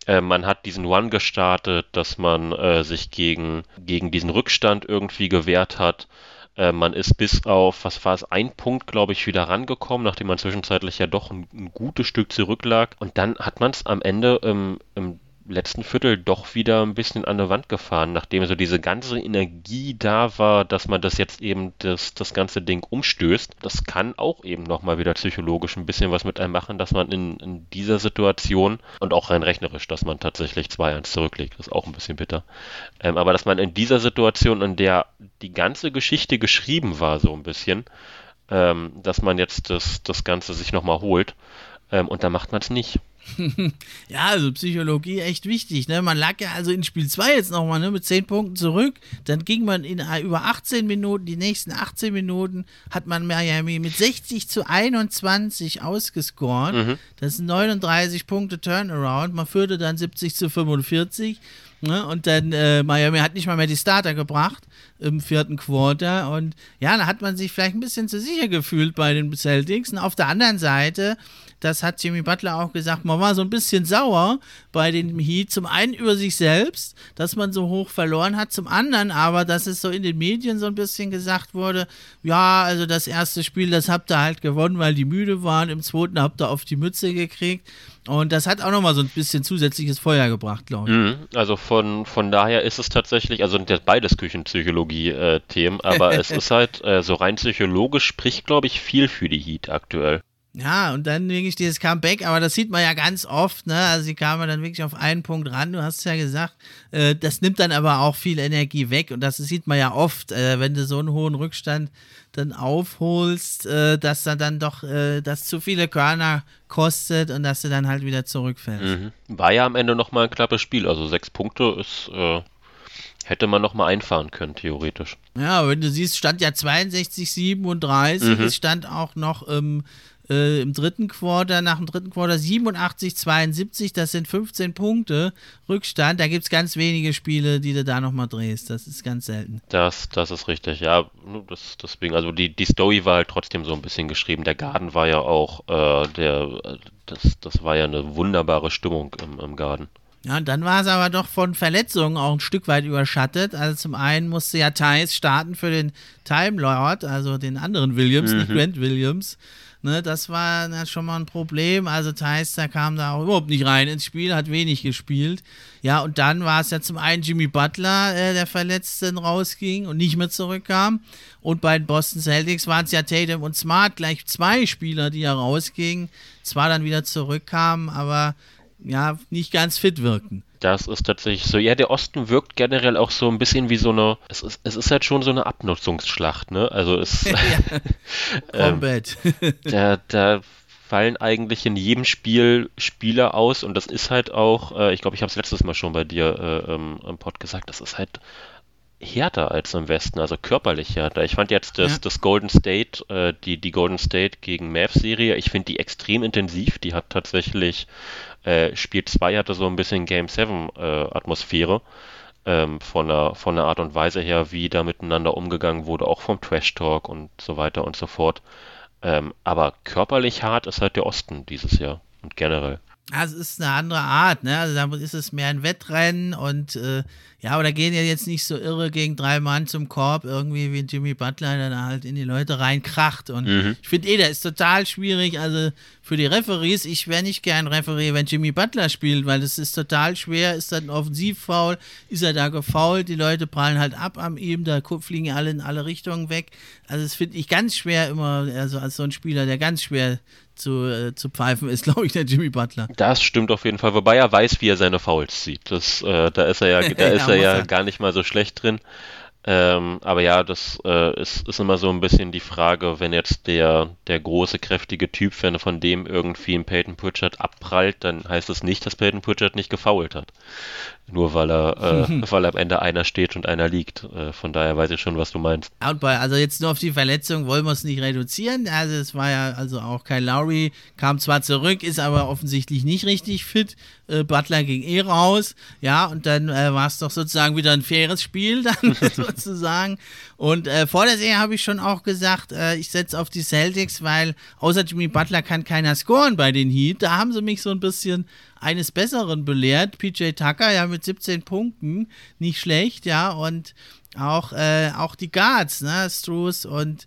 Äh, man hat diesen One gestartet, dass man äh, sich gegen, gegen diesen Rückstand irgendwie gewehrt hat. Äh, man ist bis auf, was war es, ein Punkt, glaube ich, wieder rangekommen, nachdem man zwischenzeitlich ja doch ein, ein gutes Stück zurücklag. Und dann hat man es am Ende im, im letzten Viertel doch wieder ein bisschen an der Wand gefahren, nachdem so diese ganze Energie da war, dass man das jetzt eben das, das ganze Ding umstößt. Das kann auch eben nochmal wieder psychologisch ein bisschen was mit einem machen, dass man in, in dieser Situation und auch rein rechnerisch, dass man tatsächlich 2-1 zurücklegt, ist auch ein bisschen bitter. Ähm, aber dass man in dieser Situation, in der die ganze Geschichte geschrieben war, so ein bisschen, ähm, dass man jetzt das, das Ganze sich nochmal holt ähm, und da macht man es nicht. <laughs> ja, also Psychologie echt wichtig. Ne? Man lag ja also in Spiel 2 jetzt nochmal ne, mit 10 Punkten zurück. Dann ging man in äh, über 18 Minuten, die nächsten 18 Minuten hat man Miami mit 60 zu 21 ausgescored. Mhm. Das sind 39 Punkte Turnaround. Man führte dann 70 zu 45. Ne? Und dann äh, Miami hat nicht mal mehr die Starter gebracht im vierten Quarter. Und ja, da hat man sich vielleicht ein bisschen zu sicher gefühlt bei den Celtics. Und auf der anderen Seite das hat Jimmy Butler auch gesagt, man war so ein bisschen sauer bei den Heat. Zum einen über sich selbst, dass man so hoch verloren hat, zum anderen aber, dass es so in den Medien so ein bisschen gesagt wurde, ja, also das erste Spiel, das habt ihr halt gewonnen, weil die müde waren, im zweiten habt ihr auf die Mütze gekriegt. Und das hat auch nochmal so ein bisschen zusätzliches Feuer gebracht, glaube ich. Mhm, also von, von daher ist es tatsächlich, also sind jetzt beides Küchenpsychologie-Themen, äh, aber <laughs> es ist halt äh, so rein psychologisch spricht, glaube ich, viel für die Heat aktuell. Ja, und dann wirklich dieses Comeback, aber das sieht man ja ganz oft, ne? Also sie kamen dann wirklich auf einen Punkt ran, du hast es ja gesagt. Äh, das nimmt dann aber auch viel Energie weg und das sieht man ja oft, äh, wenn du so einen hohen Rückstand dann aufholst, äh, dass da dann doch äh, das zu viele Körner kostet und dass du dann halt wieder zurückfällst. Mhm. War ja am Ende nochmal ein knappes Spiel, also sechs Punkte ist äh, hätte man noch mal einfahren können, theoretisch. Ja, wenn du siehst, stand ja 62, 37, mhm. es stand auch noch im äh, im dritten Quarter, nach dem dritten Quarter 87, 72, das sind 15 Punkte Rückstand. Da gibt es ganz wenige Spiele, die du da nochmal drehst. Das ist ganz selten. Das, das ist richtig, ja. Das, deswegen, also die, die Story war halt trotzdem so ein bisschen geschrieben. Der Garten war ja auch, äh, der, das, das war ja eine wunderbare Stimmung im, im Garten. Ja, und dann war es aber doch von Verletzungen auch ein Stück weit überschattet. Also zum einen musste ja Thais starten für den Time Lord, also den anderen Williams, mhm. nicht Grant Williams. Ne, das war na, schon mal ein Problem. Also Theister kam da auch überhaupt nicht rein ins Spiel, hat wenig gespielt. Ja, und dann war es ja zum einen Jimmy Butler, äh, der verletzt rausging und nicht mehr zurückkam. Und bei den Boston Celtics waren es ja Tatum und Smart, gleich zwei Spieler, die ja rausgingen, zwar dann wieder zurückkamen, aber ja, nicht ganz fit wirkten. Das ist tatsächlich so. Ja, der Osten wirkt generell auch so ein bisschen wie so eine. Es ist, es ist halt schon so eine Abnutzungsschlacht, ne? Also es. <laughs> <laughs> ähm, <laughs> da, da fallen eigentlich in jedem Spiel Spieler aus und das ist halt auch, äh, ich glaube, ich habe es letztes Mal schon bei dir äh, im Pod gesagt, das ist halt härter als im Westen, also körperlich härter. Ich fand jetzt das, ja. das Golden State, äh, die, die Golden State gegen Mavs-Serie, ich finde die extrem intensiv. Die hat tatsächlich äh, Spiel 2 hatte so ein bisschen Game 7 äh, Atmosphäre. Ähm, von, der, von der Art und Weise her, wie da miteinander umgegangen wurde, auch vom Trash Talk und so weiter und so fort. Ähm, aber körperlich hart ist halt der Osten dieses Jahr und generell. Also es ist eine andere Art, ne? Also da ist es mehr ein Wettrennen und äh, ja, aber da gehen ja jetzt nicht so irre gegen drei Mann zum Korb, irgendwie wie Jimmy Butler, der da halt in die Leute reinkracht. Und mhm. ich finde eh, der ist total schwierig. Also für die Referees, ich wäre nicht gern Referee, wenn Jimmy Butler spielt, weil das ist total schwer. Ist das ein Offensivfoul? Ist er da gefault? Die Leute prallen halt ab am ihm, da fliegen alle in alle Richtungen weg. Also das finde ich ganz schwer immer, also als so ein Spieler, der ganz schwer zu, äh, zu pfeifen ist, glaube ich, der Jimmy Butler. Das stimmt auf jeden Fall, wobei er weiß, wie er seine Fouls sieht. Das, äh, da ist er ja, <laughs> da ist er ja gar nicht mal so schlecht drin. Ähm, aber ja, das äh, ist, ist immer so ein bisschen die Frage, wenn jetzt der, der große, kräftige Typ, wenn von dem irgendwie ein Peyton Pritchard abprallt, dann heißt das nicht, dass Peyton Pritchard nicht gefoult hat. Nur weil er, <laughs> äh, weil am Ende einer steht und einer liegt. Äh, von daher weiß ich schon, was du meinst. also jetzt nur auf die Verletzung wollen wir es nicht reduzieren. Also es war ja also auch Kyle Lowry, kam zwar zurück, ist aber offensichtlich nicht richtig fit. Äh, Butler ging eh raus. Ja, und dann äh, war es doch sozusagen wieder ein faires Spiel <laughs> dann <laughs> sozusagen. Und äh, vor der Serie habe ich schon auch gesagt, äh, ich setze auf die Celtics, weil außer Jimmy Butler kann keiner scoren bei den Heat. Da haben sie mich so ein bisschen eines Besseren belehrt. PJ Tucker ja mit 17 Punkten, nicht schlecht, ja, und auch, äh, auch die Guards, ne, Struce und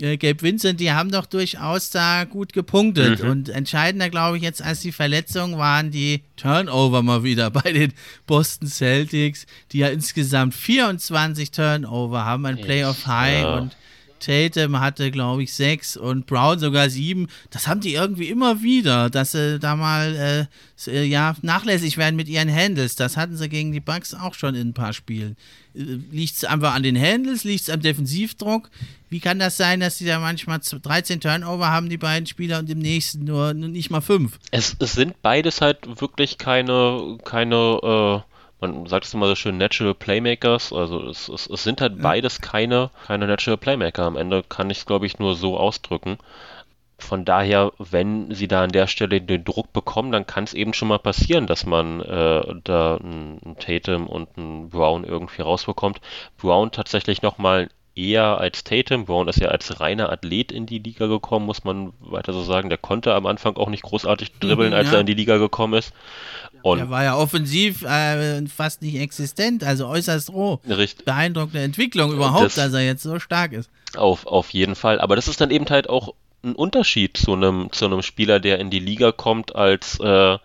äh, Gabe Vincent, die haben doch durchaus da gut gepunktet. Mhm. Und entscheidender, glaube ich, jetzt als die Verletzungen waren die Turnover mal wieder bei den Boston Celtics, die ja insgesamt 24 Turnover haben, ein Playoff High ja. und Tatum hatte, glaube ich, sechs und Brown sogar sieben. Das haben die irgendwie immer wieder, dass sie da mal äh, äh ja, nachlässig werden mit ihren Handles. Das hatten sie gegen die Bucks auch schon in ein paar Spielen. Äh, liegt es einfach an den Handles? Liegt es am Defensivdruck? Wie kann das sein, dass sie da manchmal 13 Turnover haben, die beiden Spieler, und im nächsten nur, nur nicht mal fünf? Es, es sind beides halt wirklich keine, keine äh man sagt es immer so schön, Natural Playmakers. Also es, es, es sind halt beides keine, keine Natural Playmaker. Am Ende kann ich es, glaube ich, nur so ausdrücken. Von daher, wenn sie da an der Stelle den Druck bekommen, dann kann es eben schon mal passieren, dass man äh, da einen Tatum und einen Brown irgendwie rausbekommt. Brown tatsächlich nochmal eher als Tatum. Brown ist ja als reiner Athlet in die Liga gekommen, muss man weiter so sagen. Der konnte am Anfang auch nicht großartig dribbeln, mhm, als ja. er in die Liga gekommen ist. Und er war ja offensiv äh, fast nicht existent, also äußerst roh. Richtig. Beeindruckende Entwicklung überhaupt, das, dass er jetzt so stark ist. Auf, auf jeden Fall. Aber das ist dann eben halt auch ein Unterschied zu einem, zu einem Spieler, der in die Liga kommt, als äh,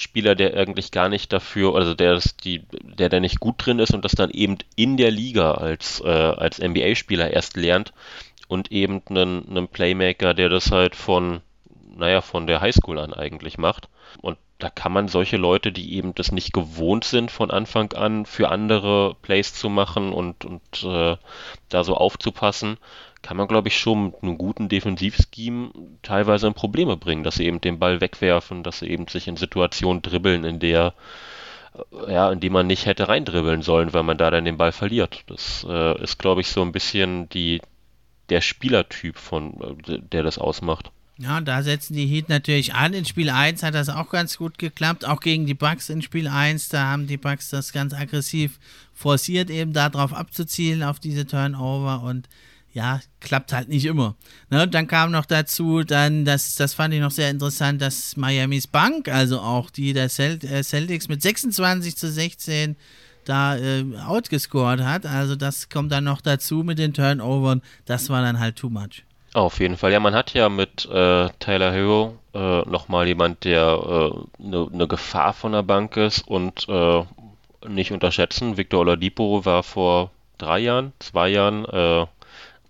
Spieler, der eigentlich gar nicht dafür, also der das, die, der da nicht gut drin ist und das dann eben in der Liga als, äh, als NBA-Spieler erst lernt und eben einen, einen Playmaker, der das halt von, naja, von der Highschool an eigentlich macht. Und da kann man solche Leute, die eben das nicht gewohnt sind, von Anfang an für andere Plays zu machen und, und äh, da so aufzupassen, kann man, glaube ich, schon mit einem guten Defensivscheme teilweise in Probleme bringen, dass sie eben den Ball wegwerfen, dass sie eben sich in Situationen dribbeln, in der äh, ja, in die man nicht hätte reindribbeln sollen, weil man da dann den Ball verliert. Das äh, ist, glaube ich, so ein bisschen die, der Spielertyp von, äh, der das ausmacht. Ja, da setzen die Heat natürlich an. In Spiel 1 hat das auch ganz gut geklappt, auch gegen die Bucks in Spiel 1. Da haben die Bucks das ganz aggressiv forciert, eben darauf abzuzielen, auf diese Turnover und ja, klappt halt nicht immer. Ne, dann kam noch dazu, dann, das, das fand ich noch sehr interessant, dass Miamis Bank, also auch die der äh, Celtics mit 26 zu 16 da äh, outgescored hat. Also das kommt dann noch dazu mit den Turnovern. Das war dann halt too much. Auf jeden Fall. Ja, man hat ja mit äh, Tyler Hero äh, nochmal jemand, der eine äh, ne Gefahr von der Bank ist und äh, nicht unterschätzen. Victor Oladipo war vor drei Jahren, zwei Jahren äh,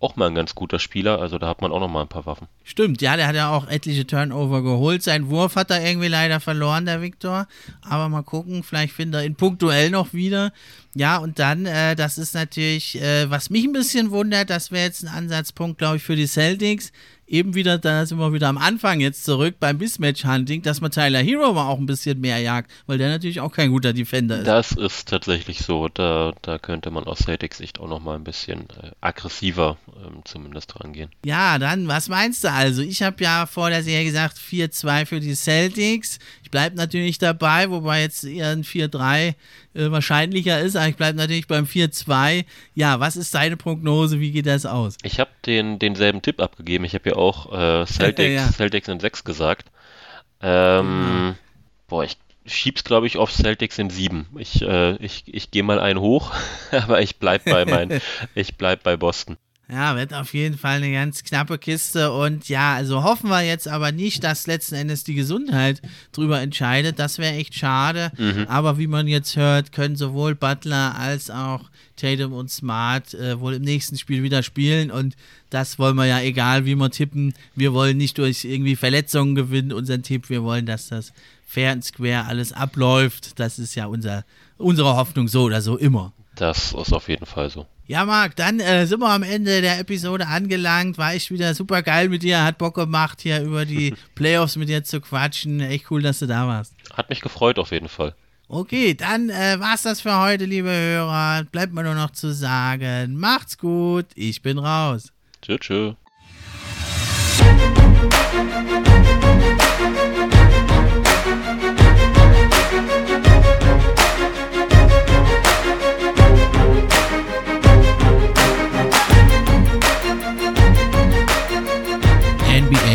auch mal ein ganz guter Spieler, also da hat man auch noch mal ein paar Waffen. Stimmt, ja, der hat ja auch etliche Turnover geholt. Sein Wurf hat er irgendwie leider verloren, der Viktor. Aber mal gucken, vielleicht findet er ihn punktuell noch wieder. Ja, und dann, äh, das ist natürlich, äh, was mich ein bisschen wundert, das wäre jetzt ein Ansatzpunkt, glaube ich, für die Celtics eben wieder, da sind wir wieder am Anfang jetzt zurück beim Mismatch-Hunting, dass man Tyler Hero mal auch ein bisschen mehr jagt, weil der natürlich auch kein guter Defender ist. Das ist tatsächlich so. Da, da könnte man aus Celtics Sicht auch noch mal ein bisschen äh, aggressiver ähm, zumindest rangehen. Ja, dann, was meinst du also? Ich habe ja vor der Serie gesagt 4-2 für die Celtics. Ich bleibe natürlich dabei, wobei jetzt eher ein 4-3 äh, wahrscheinlicher ist, aber ich bleibe natürlich beim 4-2. Ja, was ist deine Prognose? Wie geht das aus? Ich habe den, denselben Tipp abgegeben. Ich habe ja auch äh, Celtics, ja. Celtics in 6 gesagt. Ähm, mhm. Boah, ich schieb's, glaube ich, auf Celtics in 7. Ich, äh, ich, ich gehe mal einen hoch, <laughs> aber ich bleib bei mein, <laughs> ich bleib bei Boston. Ja, wird auf jeden Fall eine ganz knappe Kiste. Und ja, also hoffen wir jetzt aber nicht, dass letzten Endes die Gesundheit drüber entscheidet. Das wäre echt schade. Mhm. Aber wie man jetzt hört, können sowohl Butler als auch Tatum und Smart äh, wohl im nächsten Spiel wieder spielen. Und das wollen wir ja, egal wie wir tippen. Wir wollen nicht durch irgendwie Verletzungen gewinnen, unseren Tipp. Wir wollen, dass das fair und square alles abläuft. Das ist ja unser, unsere Hoffnung so oder so immer. Das ist auf jeden Fall so. Ja, Marc, dann äh, sind wir am Ende der Episode angelangt. War echt wieder super geil mit dir. Hat Bock gemacht, hier über die <laughs> Playoffs mit dir zu quatschen. Echt cool, dass du da warst. Hat mich gefreut auf jeden Fall. Okay, dann äh, war's das für heute, liebe Hörer. Bleibt mir nur noch zu sagen, macht's gut, ich bin raus. Tschö, tschö.